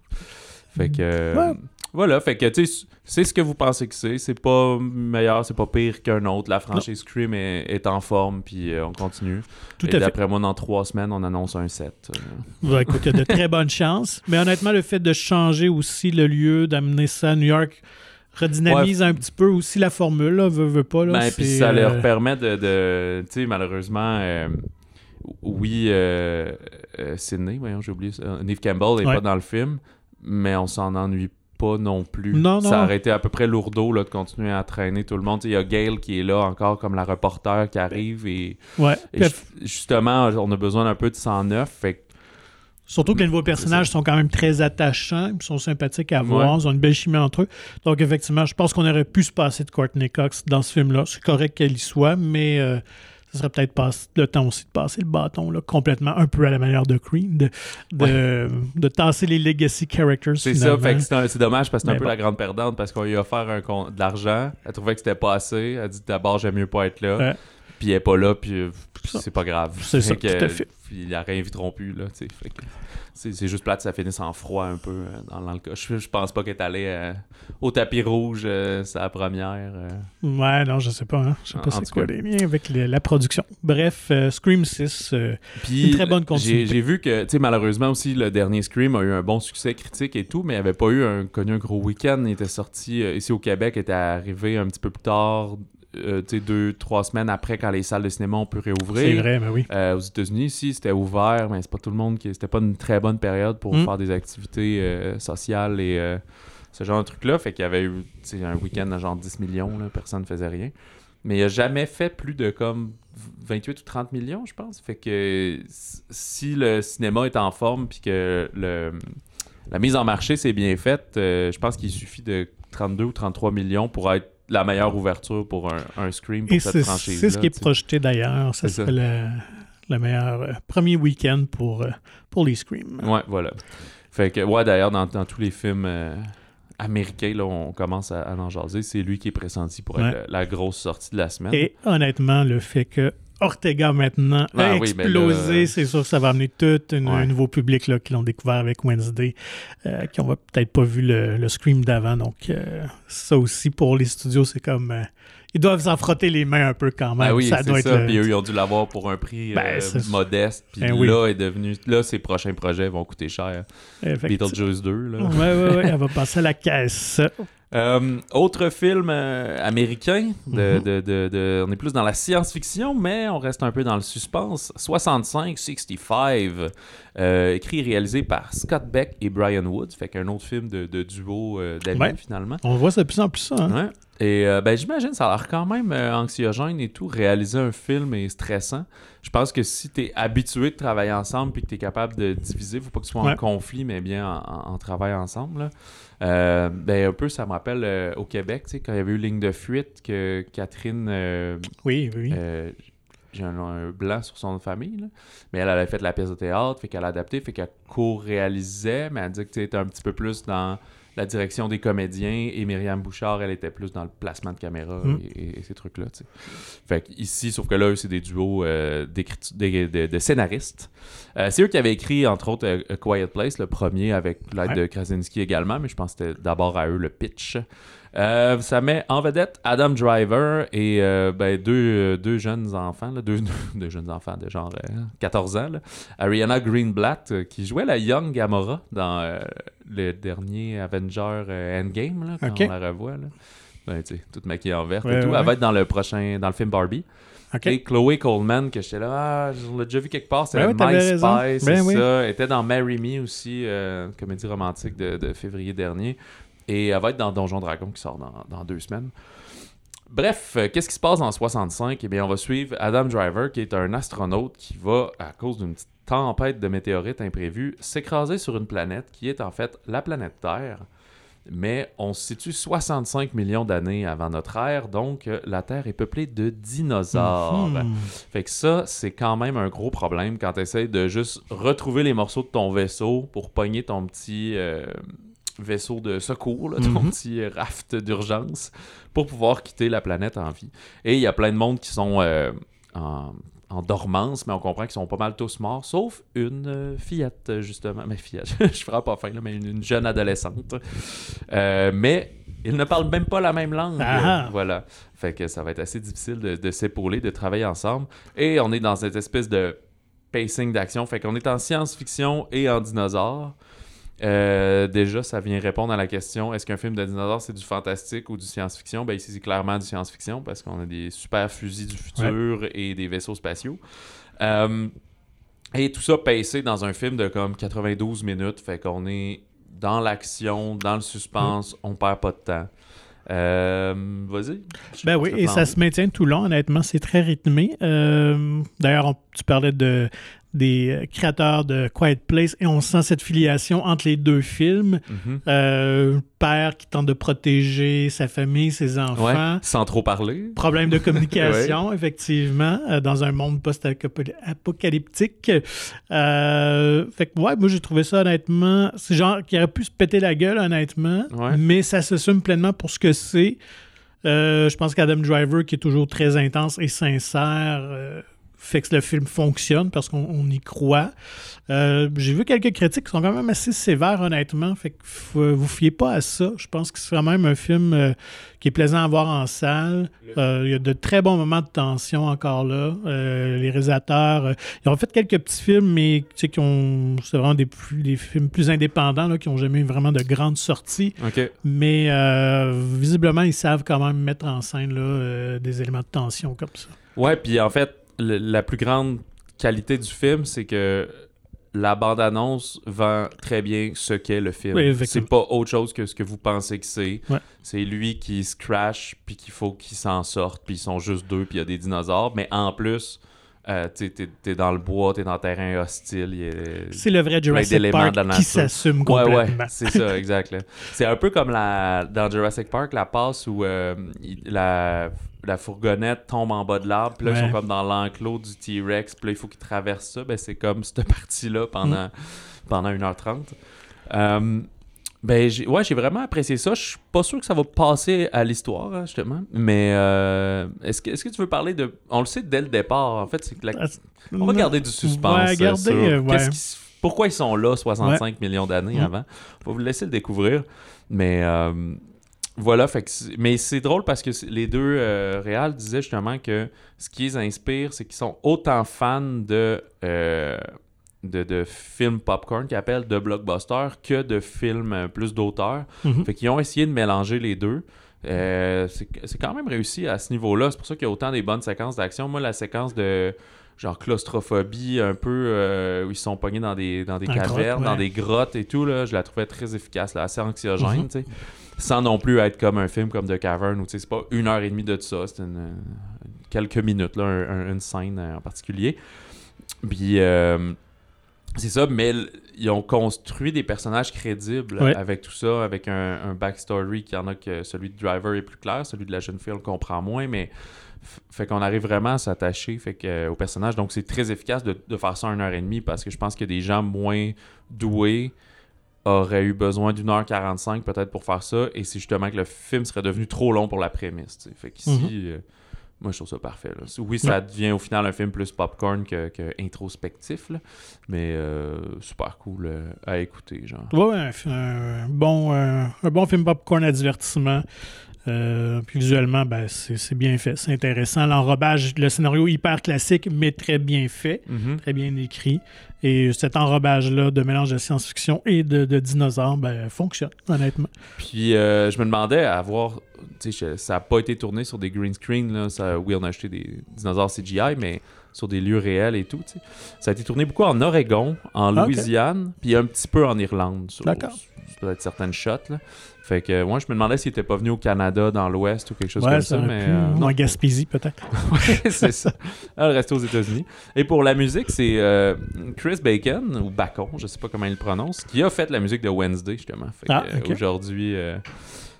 Fait que. euh,
Ouais.
Voilà, fait que tu sais, c'est ce que vous pensez que c'est. C'est pas meilleur, c'est pas pire qu'un autre. La franchise Scream est, est en forme, puis euh, on continue.
Tout
et
à fait.
d'après moi, dans trois semaines, on annonce un 7.
Ouais, écoute, il y a de très bonnes chances. Mais honnêtement, le fait de changer aussi le lieu, d'amener ça à New York, redynamise un petit peu aussi la formule, là, veut, veut pas. Là,
Ben, puis ça
euh,
leur permet de. de tu sais, malheureusement, euh, oui, euh, euh, Sydney, voyons, j'ai oublié ça. Neve Campbell n'est
Ouais.
pas dans le film, mais on s'en ennuie pas non plus.
Non, non.
Ça aurait été à peu près lourdeau là, de continuer à traîner tout le monde. Il y a Gail qui est là encore comme la reporter qui arrive et,
Ouais.
et justement, on a besoin d'un peu de sang neuf. Fait que
Surtout que les nouveaux personnages sont quand même très attachants, ils sont sympathiques à voir,
Ouais.
ils ont une belle chimie entre eux. Donc, effectivement, je pense qu'on aurait pu se passer de Courtney Cox dans ce film-là. C'est correct qu'elle y soit, mais euh, ce serait peut-être pas le temps aussi de passer le bâton là, complètement, un peu à la manière de Creed, de, de, de tasser les legacy characters.
C'est ça, c'est dommage parce que c'est un peu
bon.
la grande perdante parce qu'on lui a offert un de l'argent. Elle trouvait que c'était pas assez. Elle dit d'abord, j'aime mieux pas être là.
Ouais.
Puis elle est pas là, puis euh, c'est pas grave.
C'est ça,
que,
tout à fait.
Ils la réinviteront plus, là. tu sais. C'est juste plate, ça finisse en froid un peu euh, dans, dans le cas. Je, je pense pas qu'elle est allée euh, au tapis rouge, euh, la première. euh.
Ouais, non, je sais pas. Hein. Je sais pas c'est quoi les liens avec la production. Bref, Scream 6, euh,
Puis,
Une très bonne continuité.
J'ai vu que, tu sais, malheureusement aussi, le dernier Scream a eu un bon succès critique et tout, mais il avait pas eu un, connu un gros week-end. Il était sorti ici au Québec, il était arrivé un petit peu plus tard, euh, deux, trois semaines après quand les salles de cinéma ont pu réouvrir.
c'est vrai, mais oui.
Euh, aux États-Unis, ici, c'était ouvert, mais c'est pas tout le monde qui. C'était pas une très bonne période pour
Mm.
faire des activités euh, sociales et euh, ce genre de trucs-là. Fait qu'il y avait eu un week-end à genre 10 millions, là, personne ne faisait rien. Mais il a jamais fait plus de comme 28 ou 30 millions, je pense. Fait que si le cinéma est en forme puis que le, la mise en marché s'est bien faite, je pense qu'il suffit de 32 ou 33 millions pour être la meilleure ouverture pour un, un Scream pour
Et
cette
c'est
franchise.
c'est ce qui est projeté d'ailleurs. Ça serait le, le meilleur euh, premier week-end pour, euh, pour les Scream.
Ouais, voilà. Fait que, ouais, d'ailleurs, dans, dans tous les films euh, américains, là, on commence à, à en jaser. C'est lui qui est pressenti pour être
Ouais.
la, la grosse sortie de la semaine.
Et honnêtement, le fait que Ortega maintenant
Ah
a
oui, ben
explosé,
là-
c'est sûr que ça va amener tout une-
Ouais.
un nouveau public là, qui l'ont découvert avec Wednesday, euh, qui n'ont peut-être pas vu le, le Scream d'avant. Donc, euh, ça aussi, pour les studios, c'est comme. euh, ils doivent s'en frotter les mains un peu quand même.
Ben oui,
ça
c'est
doit être.
ça. Puis eux, ils ont dû l'avoir pour un prix
Ben,
euh, modeste. Puis
Ben oui.
là, est devenu... là, ses prochains projets vont coûter cher. Beetlejuice 2, là.
Ouais, ouais, ouais, elle va passer à la caisse.
Euh, autre film euh, américain, de,
Mhm.
de- de- de- on est plus dans la science-fiction, mais on reste un peu dans le suspense. 65-65, euh, écrit et réalisé par Scott Beck et Brian Woods, fait qu'un autre film de, duo d'amis
Ouais.
finalement.
On voit ça de plus en plus ça. hein.
Ouais. Et euh, ben, j'imagine, ça a l'air quand même euh, anxiogène et tout, réaliser un film est stressant. Je pense que si tu es habitué de travailler ensemble puis que tu es capable de diviser, faut pas que tu sois en
Ouais.
conflit, mais bien en, en- en travail ensemble. là. Euh, ben, un peu, ça me rappelle euh, au Québec, tu sais, quand il y avait eu Ligne de fuite, que Catherine.
Oui, oui.
j'ai un, un blanc sur son famille, là. mais elle, avait fait la pièce de théâtre, fait qu'elle a adapté, fait qu'elle co-réalisait, mais elle dit que tu étais un petit peu plus dans la direction des comédiens et Myriam Bouchard, elle était plus dans le placement de caméra
Mm.
et, et ces trucs-là. Fait que ici, sauf que là, eux, c'est des duos euh, des- de, de scénaristes. Euh, c'est eux qui avaient écrit, entre autres, euh, A Quiet Place, le premier, avec l'aide
Ouais.
de Krasinski également, mais je pense que c'était d'abord à eux le pitch. Euh, ça met en vedette Adam Driver et euh, ben, deux, euh, deux jeunes enfants, là, deux, deux jeunes enfants de genre euh, 14 ans, là. Ariana Greenblatt qui jouait la Young Gamora dans le dernier Avenger Endgame, là, quand on la revoit. Là. Ben, toute maquillée en vert
Ouais,
et tout.
ouais,
Elle va être dans le prochain, dans le film Barbie.
OK.
Et Chloé Coleman, que j'étais là, ah, on l'a déjà vu quelque part, c'est
Ben oui,
My
raison.
Spy, c'est
oui.
ça. Elle était dans Marry Me aussi, euh, comédie romantique de, de février dernier. Et elle va être dans Donjon Dragon qui sort dans, dans deux semaines. Bref, euh, qu'est-ce qui se passe en 65? Eh bien, on va suivre Adam Driver, qui est un astronaute qui va, à cause d'une petite tempête de météorites imprévue, s'écraser sur une planète qui est en fait la planète Terre. Mais on se situe 65 millions d'années avant notre ère, donc euh, la Terre est peuplée de dinosaures.
Mhm.
Fait que ça, c'est quand même un gros problème quand tu essaies de juste retrouver les morceaux de ton vaisseau pour pogner ton petit euh, vaisseau de secours, là, ton
Mhm.
petit raft d'urgence, pour pouvoir quitter la planète en vie. Et il y a plein de monde qui sont euh, en, en dormance, mais on comprend qu'ils sont pas mal tous morts, sauf une euh, fillette, justement. Mais fillette, je ferai pas fin, là, mais une, une jeune adolescente. Euh, mais ils ne parlent même pas la même langue.
Ah.
Voilà. Fait que ça va être assez difficile de, de s'épauler, de travailler ensemble. Et on est dans cette espèce de pacing d'action. Fait qu'on est en science-fiction et en dinosaure. Euh, déjà, ça vient répondre à la question est-ce qu'un film de dinosaure c'est du fantastique ou du science-fiction? Ben ici, c'est clairement du science-fiction parce qu'on a des super fusils du futur et des vaisseaux spatiaux. Euh, et tout ça pacé dans un film de comme 92 minutes. Fait qu'on est dans l'action, dans le suspense, on perd pas de temps. Euh, Vas-y.
Ben oui, et ça se maintient tout long, honnêtement, c'est très rythmé. Euh, D'ailleurs, tu parlais de des euh, créateurs de Quiet Place et on sent cette filiation entre les deux films.
Mhm.
Euh, père qui tente de protéger sa famille, ses enfants.
Ouais, sans trop parler.
Problème de communication, effectivement, euh, dans un monde post-apocalyptique. Euh, fait que, ouais, moi, j'ai trouvé ça, honnêtement, c'est genre qui aurait pu se péter la gueule, honnêtement,
Ouais.
mais ça s'assume pleinement pour ce que c'est. Je pense qu'Adam Driver, qui est toujours très intense et sincère, fait que le film fonctionne parce qu'on on y croit. Euh, J'ai vu quelques critiques qui sont quand même assez sévères, honnêtement. Fait que faut- vous fiez pas à ça. Je pense que c'est quand même un film euh, qui est plaisant à voir en salle. Euh, Il y a de très bons moments de tension encore là. Euh, les réalisateurs, euh, ils ont fait quelques petits films, mais tu sais, qui ont, c'est vraiment des, plus- des films plus indépendants là, qui n'ont jamais eu vraiment de grandes sorties. Mais euh, visiblement, ils savent quand même mettre en scène là, euh, des éléments de tension comme ça.
Ouais, puis en fait, le- la plus grande qualité du film, c'est que la bande-annonce vend très bien ce qu'est le film.
Oui,
c'est pas autre chose que ce que vous pensez que c'est.
Ouais.
C'est lui qui se crash, puis qu'il faut qu'il s'en sorte, puis ils sont juste deux, puis il y a des dinosaures. Mais en plus, euh, t'es, t'es dans le bois, t'es dans le terrain hostile.
C'est le vrai Jurassic Park
de
qui s'assume complètement.
ouais, c'est ça, exact. C'est un peu comme la, dans Jurassic Park, la passe où euh, la, la fourgonnette tombe en bas de l'arbre, puis là, ils sont comme dans l'enclos du T-Rex, puis là, il faut qu'ils traversent ça. Ben, c'est comme cette partie-là pendant,
Mm.
pendant 1h30. Euh, ben, j'ai, ouais, j'ai vraiment apprécié ça. Je suis pas sûr que ça va passer à l'histoire, hein, justement. Mais euh, est-ce, que, est-ce que tu veux parler de. On le sait dès le départ, en fait, c'est que la- on va garder du suspense.
Ouais,
euh,
garder,
sur
euh, ouais.
qu'est-ce qui s- pourquoi ils sont là 65 millions d'années
Mm.
avant. On va vous laisser le découvrir. Mais euh, voilà, fait que c'est- mais c'est drôle parce que les deux euh, réals disaient justement que ce qui les inspire, c'est qu'ils sont autant fans de, euh, de, de films popcorn qu'ils appellent de blockbuster que de films euh, plus d'auteur.
Mhm.
Fait qu'ils ont essayé de mélanger les deux. Euh, c'est quand même réussi à ce niveau-là. C'est pour ça qu'il y a autant des bonnes séquences d'action. Moi, la séquence de genre claustrophobie, un peu euh, où ils sont pognés dans des, dans des cavernes,
grotte,
dans des grottes et tout, là, je la trouvais très efficace, là, assez anxiogène, tu sais. Sans non plus être comme un film comme The Cavern où tu sais, c'est pas une heure et demie de ça, c'est une, quelques minutes, là, un- un- une scène en particulier. Puis. euh, c'est ça, mais ils ont construit des personnages crédibles
Ouais.
avec tout ça, avec un, un backstory qui en a que celui de Driver est plus clair, celui de la jeune fille on le comprend moins, mais fait qu'on arrive vraiment à s'attacher fait que, euh, au personnage. Donc c'est très efficace de, de faire ça en une heure et demie parce que je pense que des gens moins doués auraient eu besoin d'une heure 45 peut-être pour faire ça, et c'est justement que le film serait devenu trop long pour la prémisse. tu sais. Fait qu'ici,
Mhm.
euh, moi je trouve ça parfait. là. Oui, ça devient au final un film plus popcorn que, que introspectif, là, mais euh, super cool euh, à écouter. Genre.
Ouais, un, bon, un bon film popcorn à divertissement. Euh, puis visuellement, ben, c'est bien fait, c'est intéressant. L'enrobage, le scénario hyper classique, mais très bien fait,
Mhm.
très bien écrit. Et cet enrobage-là de mélange de science-fiction et de, de dinosaures ben, fonctionne, honnêtement.
Puis euh, je me demandais à voir, je- ça n'a pas été tourné sur des green screen, là, ça, oui on a acheté des dinosaures CGI, mais sur des lieux réels et tout. Ça a été tourné beaucoup en Oregon, en
Ah.
Louisiane, puis un petit peu en Irlande,
D'accord.
Peut-être certaines shots, là. Fait que moi je me demandais s'il était pas venu au Canada, dans l'Ouest ou quelque chose
ouais,
comme
ça
ça, mais...
pu.
euh,
Gaspésie, peut-être.
Ouais, c'est ça. Elle reste aux États-Unis. Et pour la musique, c'est euh, Chris Bacon, ou Bacon, je sais pas comment il le prononce, qui a fait la musique de Wednesday, justement. Fait
Ah.
Aujourd'hui, euh,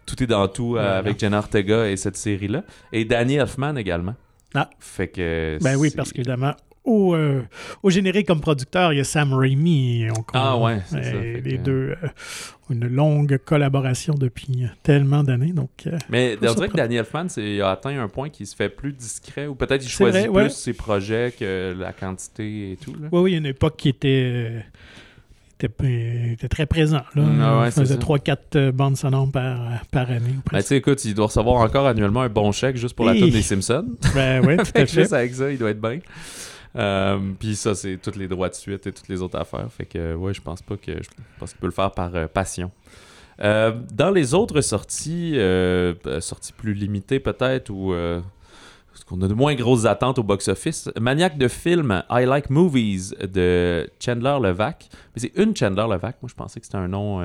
tout est dans tout euh,
Voilà.
avec Jenna Ortega et cette série-là. Et Danny Elfman également.
Ah.
Fait que.
Ben oui, parce qu'évidemment, au, euh, au générique comme producteur, il y a Sam Raimi. On-
Ah ouais, c'est ça,
et Les
que-
deux euh, ont une longue collaboration depuis tellement d'années. Donc, euh,
Mais on dirait que c'est- il a atteint un point qui se fait plus discret, ou peut-être il choisit
vrai, ouais.
plus ses projets que la quantité et tout. Là.
Oui, oui, il y a une époque qui était, euh, était, était très présent. Là.
Ah ouais,
faisait
ça.
3-4 bandes sonores par, par année.
Ben, tu sais, écoute, il doit recevoir encore annuellement un bon chèque juste pour la tune des Simpsons.
Ben oui, tout à
que
fait.
juste avec ça, il doit être bien. Euh, Puis ça, c'est tous les droits de suite et toutes les autres affaires. Fait que, ouais, je pense pas que. Je pense qu'il peut le faire par euh, passion. Euh, dans les autres sorties, sorties plus limitées peut-être, ou parce qu'on a de moins grosses attentes au box-office, Maniaque de film I Like Movies de Chandler Levac. Mais c'est une Chandler Levac. Moi, je pensais que c'était un nom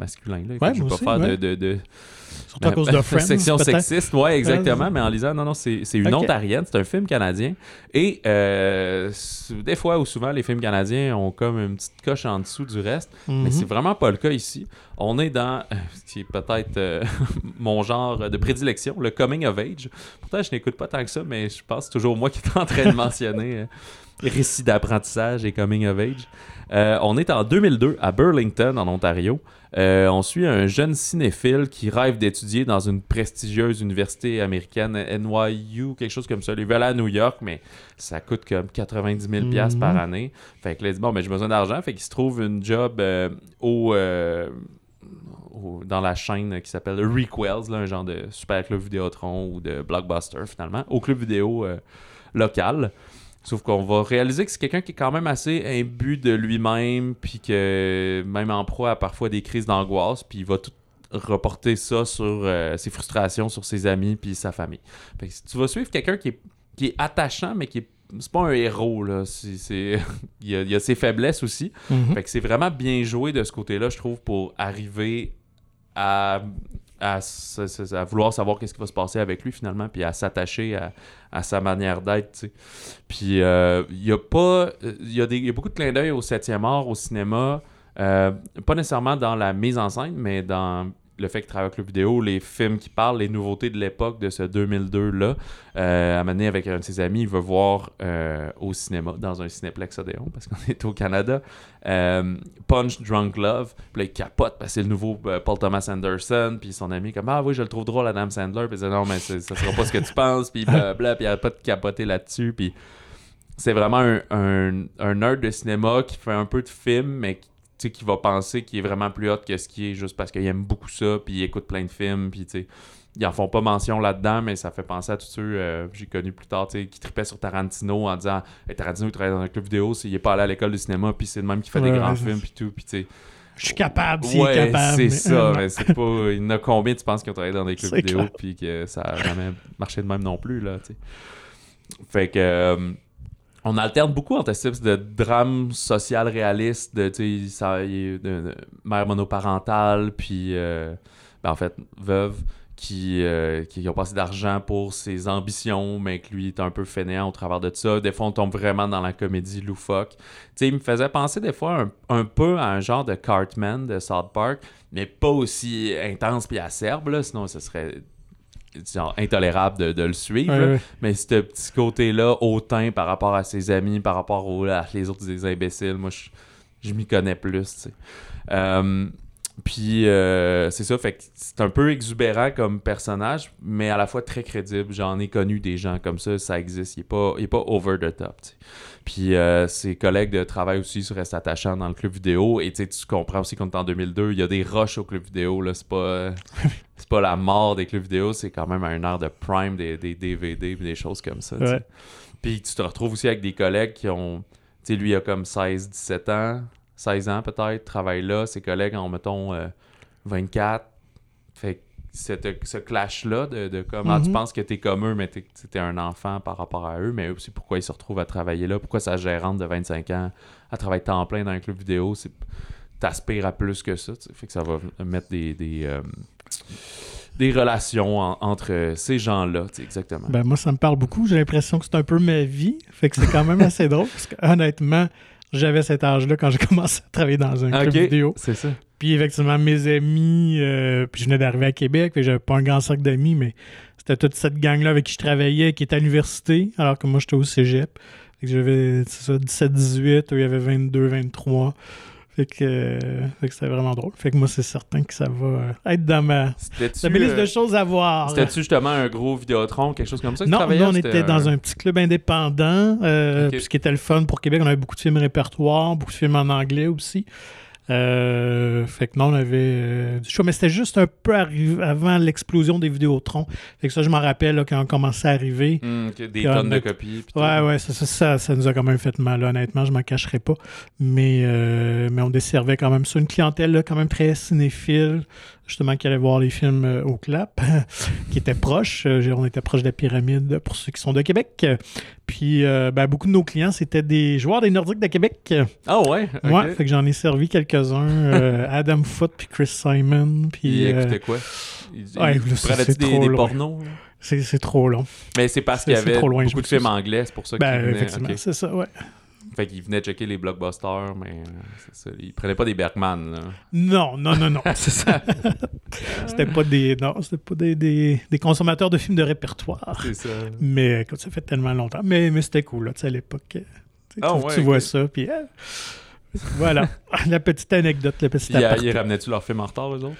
masculin. Là.
Ouais,
je veux
moi
pas
aussi,
faire de-
ouais.
de, de,
Surtout à cause de Friends.
section sexiste, ouais, exactement. Mais en lisant, non, non, c'est une
Ok.
ontarienne, c'est un film canadien. Et euh, des fois ou souvent, les films canadiens ont comme une petite coche en dessous du reste. Mais
Mhm.
c'est vraiment pas le cas ici. On est dans euh, ce qui est peut-être euh, mon genre de prédilection, le coming of age. Pourtant, je n'écoute pas tant que ça, mais je pense que c'est toujours moi qui est en train de mentionner euh, récit d'apprentissage et coming of age. Euh, on est en 2002 à Burlington, en Ontario. Euh, on suit un jeune cinéphile qui rêve d'étudier dans une prestigieuse université américaine, NYU, quelque chose comme ça. Il veut aller à New York, mais ça coûte comme 90 000 piastres
Mhm.
par année. Fait que là, il dit, bon, ben, j'ai besoin d'argent. Fait qu'il se trouve une job euh, au, euh, au- dans la chaîne qui s'appelle Requels, là, un genre de super club Vidéotron ou de Blockbuster, finalement, au club vidéo local. Sauf qu'on va réaliser que c'est quelqu'un qui est quand même assez imbu de lui-même, puis que même en proie à parfois des crises d'angoisse, puis il va tout reporter ça sur euh, ses frustrations, sur ses amis, puis sa famille. Fait que tu vas suivre quelqu'un qui est, qui est attachant, mais qui est c'est pas un héros là, il, y a, il y a ses faiblesses aussi.
Mhm.
Fait que c'est vraiment bien joué de ce côté-là, je trouve, pour arriver à, à, vouloir savoir qu'est-ce qui va se passer avec lui finalement, puis à s'attacher à, à sa manière d'être. Puis euh, il y a pas, il y, y a beaucoup de clins d'œil au 7e art, au cinéma, euh, pas nécessairement dans la mise en scène, mais dans le fait qu'il travaille avec le vidéo, les films qui parlent, les nouveautés de l'époque de ce 2002-là. Euh, à mener avec un de ses amis, il veut voir euh, au cinéma, dans un cinéplex Odéon, parce qu'on est au Canada, euh, Punch Drunk Love. Puis là, il capote parce que c'est le nouveau euh, Paul Thomas Anderson. Puis son ami, comme Ah oui, je le trouve drôle, Adam Sandler. Puis il dit Non, mais ça sera pas ce que tu penses. Puis blablabla. Puis il arrête pas de capoter là-dessus. Puis c'est vraiment un, un, nerd de cinéma qui fait un peu de film, mais qui, sais, qui va penser qu'il est vraiment plus hot que ce qu'il est juste parce qu'il aime beaucoup ça. Puis il écoute plein de films. Puis tu sais. Ils en font pas mention là-dedans, mais ça fait penser à tous ceux euh, que j'ai connus plus tard, qui tripaient sur Tarantino en disant hey, Tarantino il travaille dans un club vidéo, c'est- il est pas allé à l'école de cinéma, puis c'est le même qui fait des grands
ouais,
films, puis tout, puis tu sais.
Je suis capable, s'il
Ouais,
est capable.
c'est ça,
euh,
mais c'est pas. Il y en a combien, tu penses, qui ont travaillé dans des clubs vidéo, puis que ça a jamais marché de même non plus, là, tu sais. Fait que. euh, on alterne beaucoup entre ce type de drame social réaliste, de, mère monoparentale, puis, euh, ben, en fait, veuve, qui, euh, qui ont pas assez d'argent pour ses ambitions, mais que lui est un peu fainéant au travers de ça. Des fois, on tombe vraiment dans la comédie loufoque. Tu il me faisait penser des fois un, un peu à un genre de Cartman de South Park, mais pas aussi intense puis acerbe, là, sinon ce serait genre, intolérable de, de le suivre.
Ouais, ouais.
Mais ce petit côté-là, hautain par rapport à ses amis, par rapport aux, les autres des imbéciles, moi, je, je m'y connais plus. Euh, puis, euh, c'est ça, fait que c'est un peu exubérant comme personnage, mais à la fois très crédible. J'en ai connu des gens comme ça, ça existe. Il est pas, il est pas over the top. Puis, euh, ses collègues de travail aussi se restent attachants dans le club vidéo. Et tu comprends aussi qu'on est en 2002, il y a des rushs au club vidéo, là. C'est pas, pas la mort des clubs vidéo, c'est quand même un art de prime des, des DVD et des choses comme ça.
Ouais.
Puis tu te retrouves aussi avec des collègues qui ont. Tu sais, lui, il a comme 16, 17 ans, 16 ans peut-être, travaille là. Ses collègues ont, mettons, euh, 24. Fait que cette- ce clash-là de, de comme, ah, tu
Mhm.
penses que t'es comme eux, mais t'es t'es un enfant par rapport à eux, mais aussi pourquoi ils se retrouvent à travailler là, pourquoi sa gérante de 25 ans, elle travaille temps plein dans un club vidéo, c'est t'aspires à plus que ça, fait que ça va mettre des, des, euh, des relations en- entre ces gens-là, exactement.
Ben, moi, ça me parle beaucoup. J'ai l'impression que c'est un peu ma vie. Fait que c'est quand même assez drôle. Parce que, honnêtement, j'avais cet âge-là quand j'ai commencé à travailler dans un club
Ok,
vidéo.
c'est ça.
Puis, effectivement, mes amis, euh, puis je venais d'arriver à Québec, j'avais pas un grand cercle d'amis, mais c'était toute cette gang-là avec qui je travaillais, qui était à l'université, alors que moi, j'étais au cégep. J'avais, c'est ça, 17-18, eux, il y avait 22-23. Fait que, euh, fait que c'était vraiment drôle. Fait que moi, c'est certain que ça va euh, être dans ma, ma liste
euh,
de choses à voir.
C'était-tu justement un gros Vidéotron, quelque chose comme ça que tu
Non,
travaillais?
nous, on était dans un petit club indépendant, euh, puis ce qui était le fun pour Québec. On avait beaucoup de films répertoires, beaucoup de films en anglais aussi. Euh, fait que non, on avait euh, du choix, mais c'était juste un peu avant l'explosion des Vidéotrons. Fait que ça, je m'en rappelle là, quand on commençait à arriver.
Ok, des
Puis,
tonnes de copies.
Ouais, ouais, ça, ça, ça, ça nous a quand même fait mal, là, honnêtement, je m'en cacherai pas. Mais, euh, mais on desservait quand même ça, une clientèle là, quand même très cinéphile. Justement, qui allait voir les films euh, au CLAP, qui était proche. Euh, on était proche de la pyramide pour ceux qui sont de Québec. Puis, euh, ben, beaucoup de nos clients, c'était des joueurs des Nordiques de Québec.
Ah ouais? ok.
Ouais, fait que j'en ai servi quelques-uns. Adam Foote, puis Chris Simon. Puis,
Il écoutait quoi? Il,
ouais,
il
c'est
des, des pornos?
c'est trop long.
Mais c'est parce qu'il y avait
trop loin,
beaucoup de films anglais, c'est pour ça qu'il
Ben, effectivement, c'est ça, ouais.
Fait qu'il venait checker les blockbusters, mais euh, ça. Il prenait pas des Bergman, là.
Non, non, non, non, c'est ça. c'était pas des, non, c'était pas des, des, des consommateurs de films de répertoire.
C'est ça.
Mais écoute, ça fait tellement longtemps. Mais, mais c'était cool, là, tu sais, à l'époque. euh,
Ah ouais,
tu vois ça, puis euh, voilà. La petite anecdote, le petit
Il,
aparté.
il ramenait-tu leur film en retard, eux autres?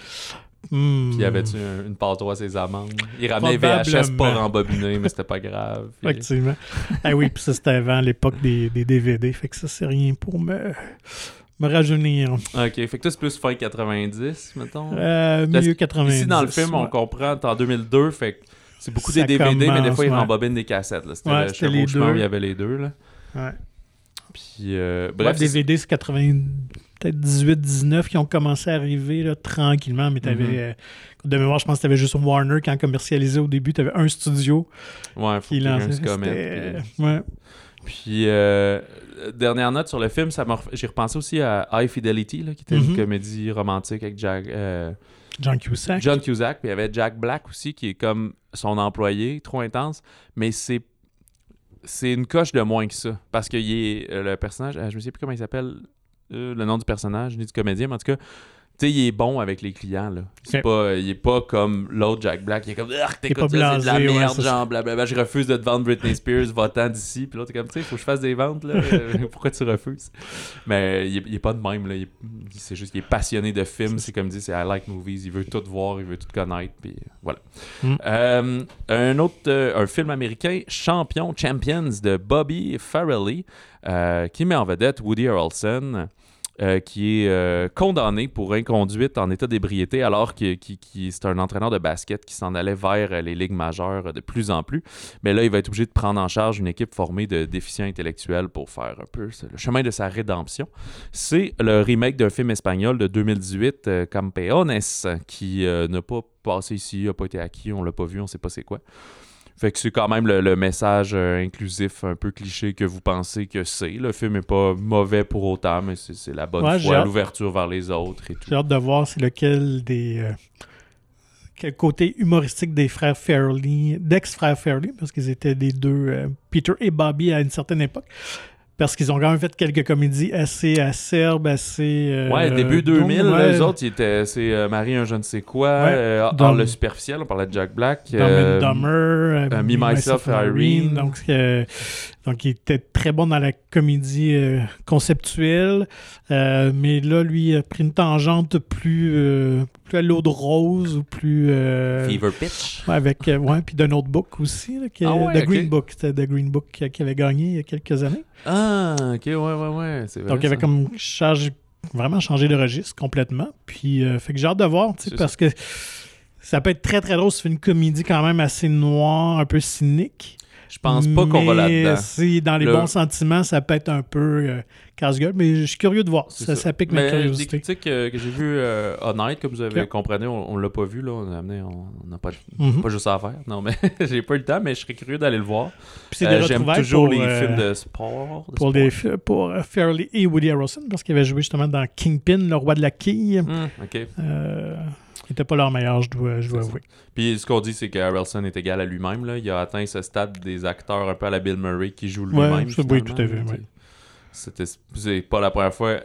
Hmm.
Puis y avait-tu un- une pâteau à ses amendes? Il ramenait VHS pas rembobiné, mais c'était pas grave. Puis-
Effectivement. ah oui, puis ça, c'était avant l'époque des, des DVD. Fait que ça, c'est rien pour me, me rajeunir.
Ok, fait que toi, c'est plus fin 90, mettons?
Euh, milieu
que
90.
Ici, dans le film, on comprend, t'es en 2002, fait que c'est beaucoup
Ça
des DVD, mais des fois, ils
ouais.
rembobinent des cassettes. C'était
Ouais,
le
les deux.
où il y avait les deux. Là.
Ouais.
Puis, euh,
Bref,
c'est-
DVD, c'est 80, peut-être 18, 19 qui ont commencé à arriver là, tranquillement, mais t'avais,
Mhm.
euh, de mémoire, je pense que t'avais juste Warner qui en commercialisait au début, t'avais un studio
ouais,
qui lançait.
puis-
Ouais.
Puis, euh, dernière note sur le film, ça j'ai repensé aussi à High Fidelity, là, qui était une
Mhm.
comédie romantique avec Jack, euh,
John Cusack.
John Cusack. Puis il y avait Jack Black aussi, qui est comme son employé, trop intense. Mais c'est c'est une coche de moins que ça. Parce que il est, euh, le personnage, euh, je me sais plus comment il s'appelle, euh, le nom du personnage, ni du comédien, mais en tout cas, sais, il est bon avec les clients. Là. C'est
Ok.
pas, il est pas comme l'autre Jack Black, il est comme, ah, t'écoutes ça, c'est de la
ouais,
merde,
ça.
genre, blablabla, je refuse de te vendre Britney Spears, va-t'en d'ici. Puis l'autre est comme, tu sais, il faut que je fasse des ventes, là. Pourquoi tu refuses? Mais il est, il est pas de même, là. C'est juste qu'il est passionné de films, c'est comme dit, c'est I like movies, il veut tout voir, il veut tout connaître, puis voilà.
Mm.
Euh, un autre, euh, un film américain, Champion, Champions, de Bobby Farrelly, euh, qui met en vedette Woody Harrelson. Euh, qui est euh, condamné pour inconduite en état d'ébriété alors que qui, qui- c'est un entraîneur de basket qui s'en allait vers euh, les ligues majeures de plus en plus. Mais là, il va être obligé de prendre en charge une équipe formée de déficients intellectuels pour faire un peu le chemin de sa rédemption. C'est le remake d'un film espagnol de 2018, euh, Campeones, qui n'a pas passé ici, n'a pas été acquis, on l'a pas vu, on sait pas c'est quoi. Fait que c'est quand même le, le message euh, inclusif un peu cliché que vous pensez que c'est. Le film est pas mauvais pour autant, mais c'est la bonne
Ouais,
foi, l'ouverture vers les autres et tout.
J'ai hâte de voir c'est lequel des. euh, quel côté humoristique des frères Fairley, d'ex-frères Fairley, parce qu'ils étaient les deux, euh, Peter et Bobby, à une certaine époque. Parce qu'ils ont quand même fait quelques comédies assez acerbes, assez. euh,
Ouais, début
donc,
2000,
ouais,
là, eux autres, ils étaient, c'est euh, Marie, un je ne sais quoi,
Ouais.
euh, Hors
Dumb-
le superficiel, on parlait de Jack Black.
Dumb and Dumber,
Me, Myself and Irene.
Donc, donc, il était très bon dans la comédie euh, conceptuelle. Euh, mais là, lui, a pris une tangente plus, euh, plus à l'eau de rose ou plus.
Fever Pitch.
ouais, avec, ouais, puis d'un autre book aussi. Là, qui est-
Ah ouais,
The. Green Book. C'était The Green Book qui, avait gagné il y a quelques années.
Ah, ok, ouais, ouais, ouais. Vrai,
donc, il avait
ça.
comme vraiment changé de registre complètement. Puis, fait que j'ai hâte de voir, tu sais, parce que ça peut être très, très drôle. C'est une comédie quand même assez noire, un peu cynique.
Je pense pas qu'on va là-dedans.
Si dans les
Le-
bons sentiments, ça peut être un peu euh, casse-gueule, mais je suis curieux de voir. Ça, ça pique ma
Mais des
curiosité.
critiques euh, que j'ai vues euh, honnêtes, comme vous avez
Ok.
compris, on, on l'a pas vu, là. On a amené, on on n'a pas,
Mhm.
pas juste ça à faire. Non, mais j'ai pas eu le temps, mais je serais curieux d'aller le voir. Euh, J'aime toujours
pour,
les films de sport. de
pour,
sport.
des pour Fairley et Woody Harrelson, parce qu'il avait joué justement dans Kingpin, le roi de la quille.
Ok.
N'était pas leur meilleur, je dois, je dois avouer.
Puis ce qu'on dit, c'est que Harrelson est égal à lui-même. là. Il a atteint ce stade des acteurs un peu à la Bill Murray qui joue lui-même.
oui, tout à fait.
C'était c'est pas la première fois.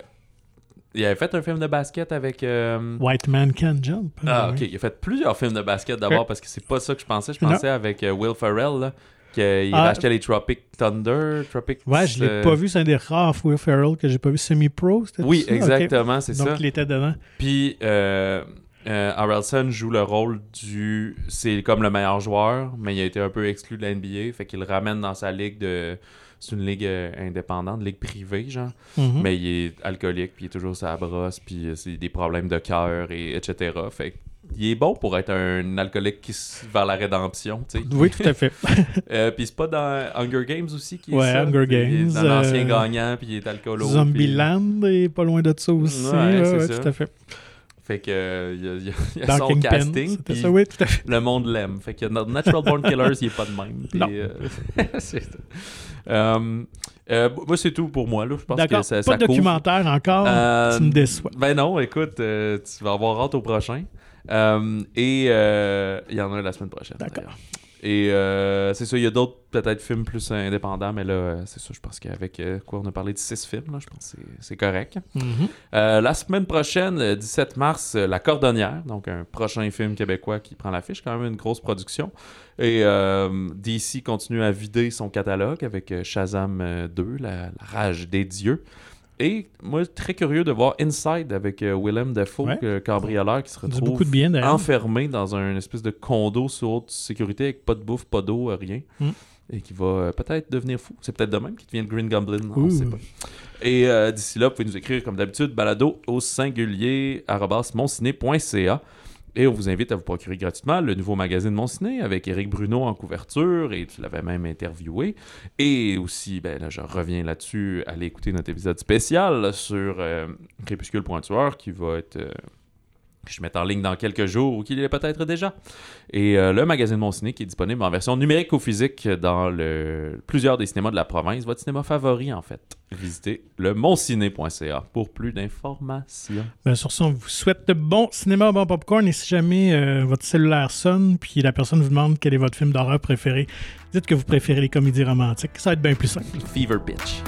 Il avait fait un film de basket avec. euh,
White Man Can Jump.
Ah, ok. Il a fait plusieurs films de basket d'abord parce que c'est pas ça que je pensais. Je
Non.
pensais avec euh, Will Ferrell, là, qu'il
Ah.
rachetait les Tropic Thunder. Tropic,
Ouais, je l'ai
euh,
pas vu. C'est un des rares Will Ferrell que j'ai pas vu semi-pro. c'était
Oui, exactement, c'est
Donc,
ça.
il était dedans.
Puis euh, euh, Harrelson joue le rôle du. C'est comme le meilleur joueur, mais il a été un peu exclu de la NBA. Fait qu'il le ramène dans sa ligue de. C'est une ligue euh, indépendante, ligue privée, genre.
Mhm.
Mais il est alcoolique, puis il est toujours sa brosse, puis euh, c'est des problèmes de cœur, et etc. Fait que il est bon pour être un alcoolique qui vers la rédemption, tu sais.
Oui, tout à fait.
Euh, puis c'est pas dans Hunger Games aussi qui est
Ouais,
ça?
Hunger
Il est
Games,
Dans l'ancien
euh,
gagnant, puis il est alcoolo. puis-
Zombieland est pas loin de ça aussi.
Ouais,
tout à fait.
Fait que euh, il y a, il y a- y a son
Kingpin,
casting. puis
ça, oui, tout à fait.
le monde l'aime. Fait que notre Natural Born Killers, il est pas de même.
Non.
euh. Euh, euh, moi, c'est tout pour moi. Là. Je pense que ça,
pas
ça
de
couvre.
documentaire encore,
Euh,
tu me déçois.
Ben non, écoute, euh, tu vas avoir hâte au prochain. Euh, et euh, il y en a la semaine prochaine.
D'accord.
Et euh, c'est ça, il y a d'autres peut-être films plus indépendants, mais là, euh, c'est ça, je pense qu'avec euh, quoi on a parlé de six films, là, je pense que c'est- correct.
Mhm.
Euh, la semaine prochaine, le 17 mars, La Cordonnière, donc un prochain film québécois qui prend l'affiche, quand même une grosse production. Et euh, DC continue à vider son catalogue avec Shazam euh, 2, la, la rage des dieux. Et moi, très curieux de voir Inside avec euh, Willem Dafoe,
Ouais.
euh, cambrioleur qui se
On
retrouve
de bien
enfermé dans un espèce de condo sous haute sécurité avec pas de bouffe, pas d'eau, euh, rien.
Mm.
Et qui va euh, peut-être devenir fou. C'est peut-être de même qu'il devient le Green Goblin, on
Ouh.
ne sait pas. Et euh, d'ici là, vous pouvez nous écrire comme d'habitude, balado au singulier. Et on vous invite à vous procurer gratuitement le nouveau magazine Mon Ciné avec Éric Bruno en couverture et tu l'avais même interviewé. Et aussi, ben je reviens là-dessus, allez écouter notre épisode spécial sur euh, Crépuscule qui va être. euh, que je mets en ligne dans quelques jours ou qu'il est peut-être déjà. Et euh, le magazine Mon Ciné qui est disponible en version numérique ou physique dans le, plusieurs des cinémas de la province. Votre cinéma favori, en fait. Visitez le monciné.ca pour plus d'informations.
Ben, sur ce, on vous souhaite de bon cinéma, bon popcorn. Et si jamais euh, votre cellulaire sonne, puis la personne vous demande quel est votre film d'horreur préféré, dites que vous préférez les comédies romantiques. Ça va être bien plus simple.
Fever Pitch.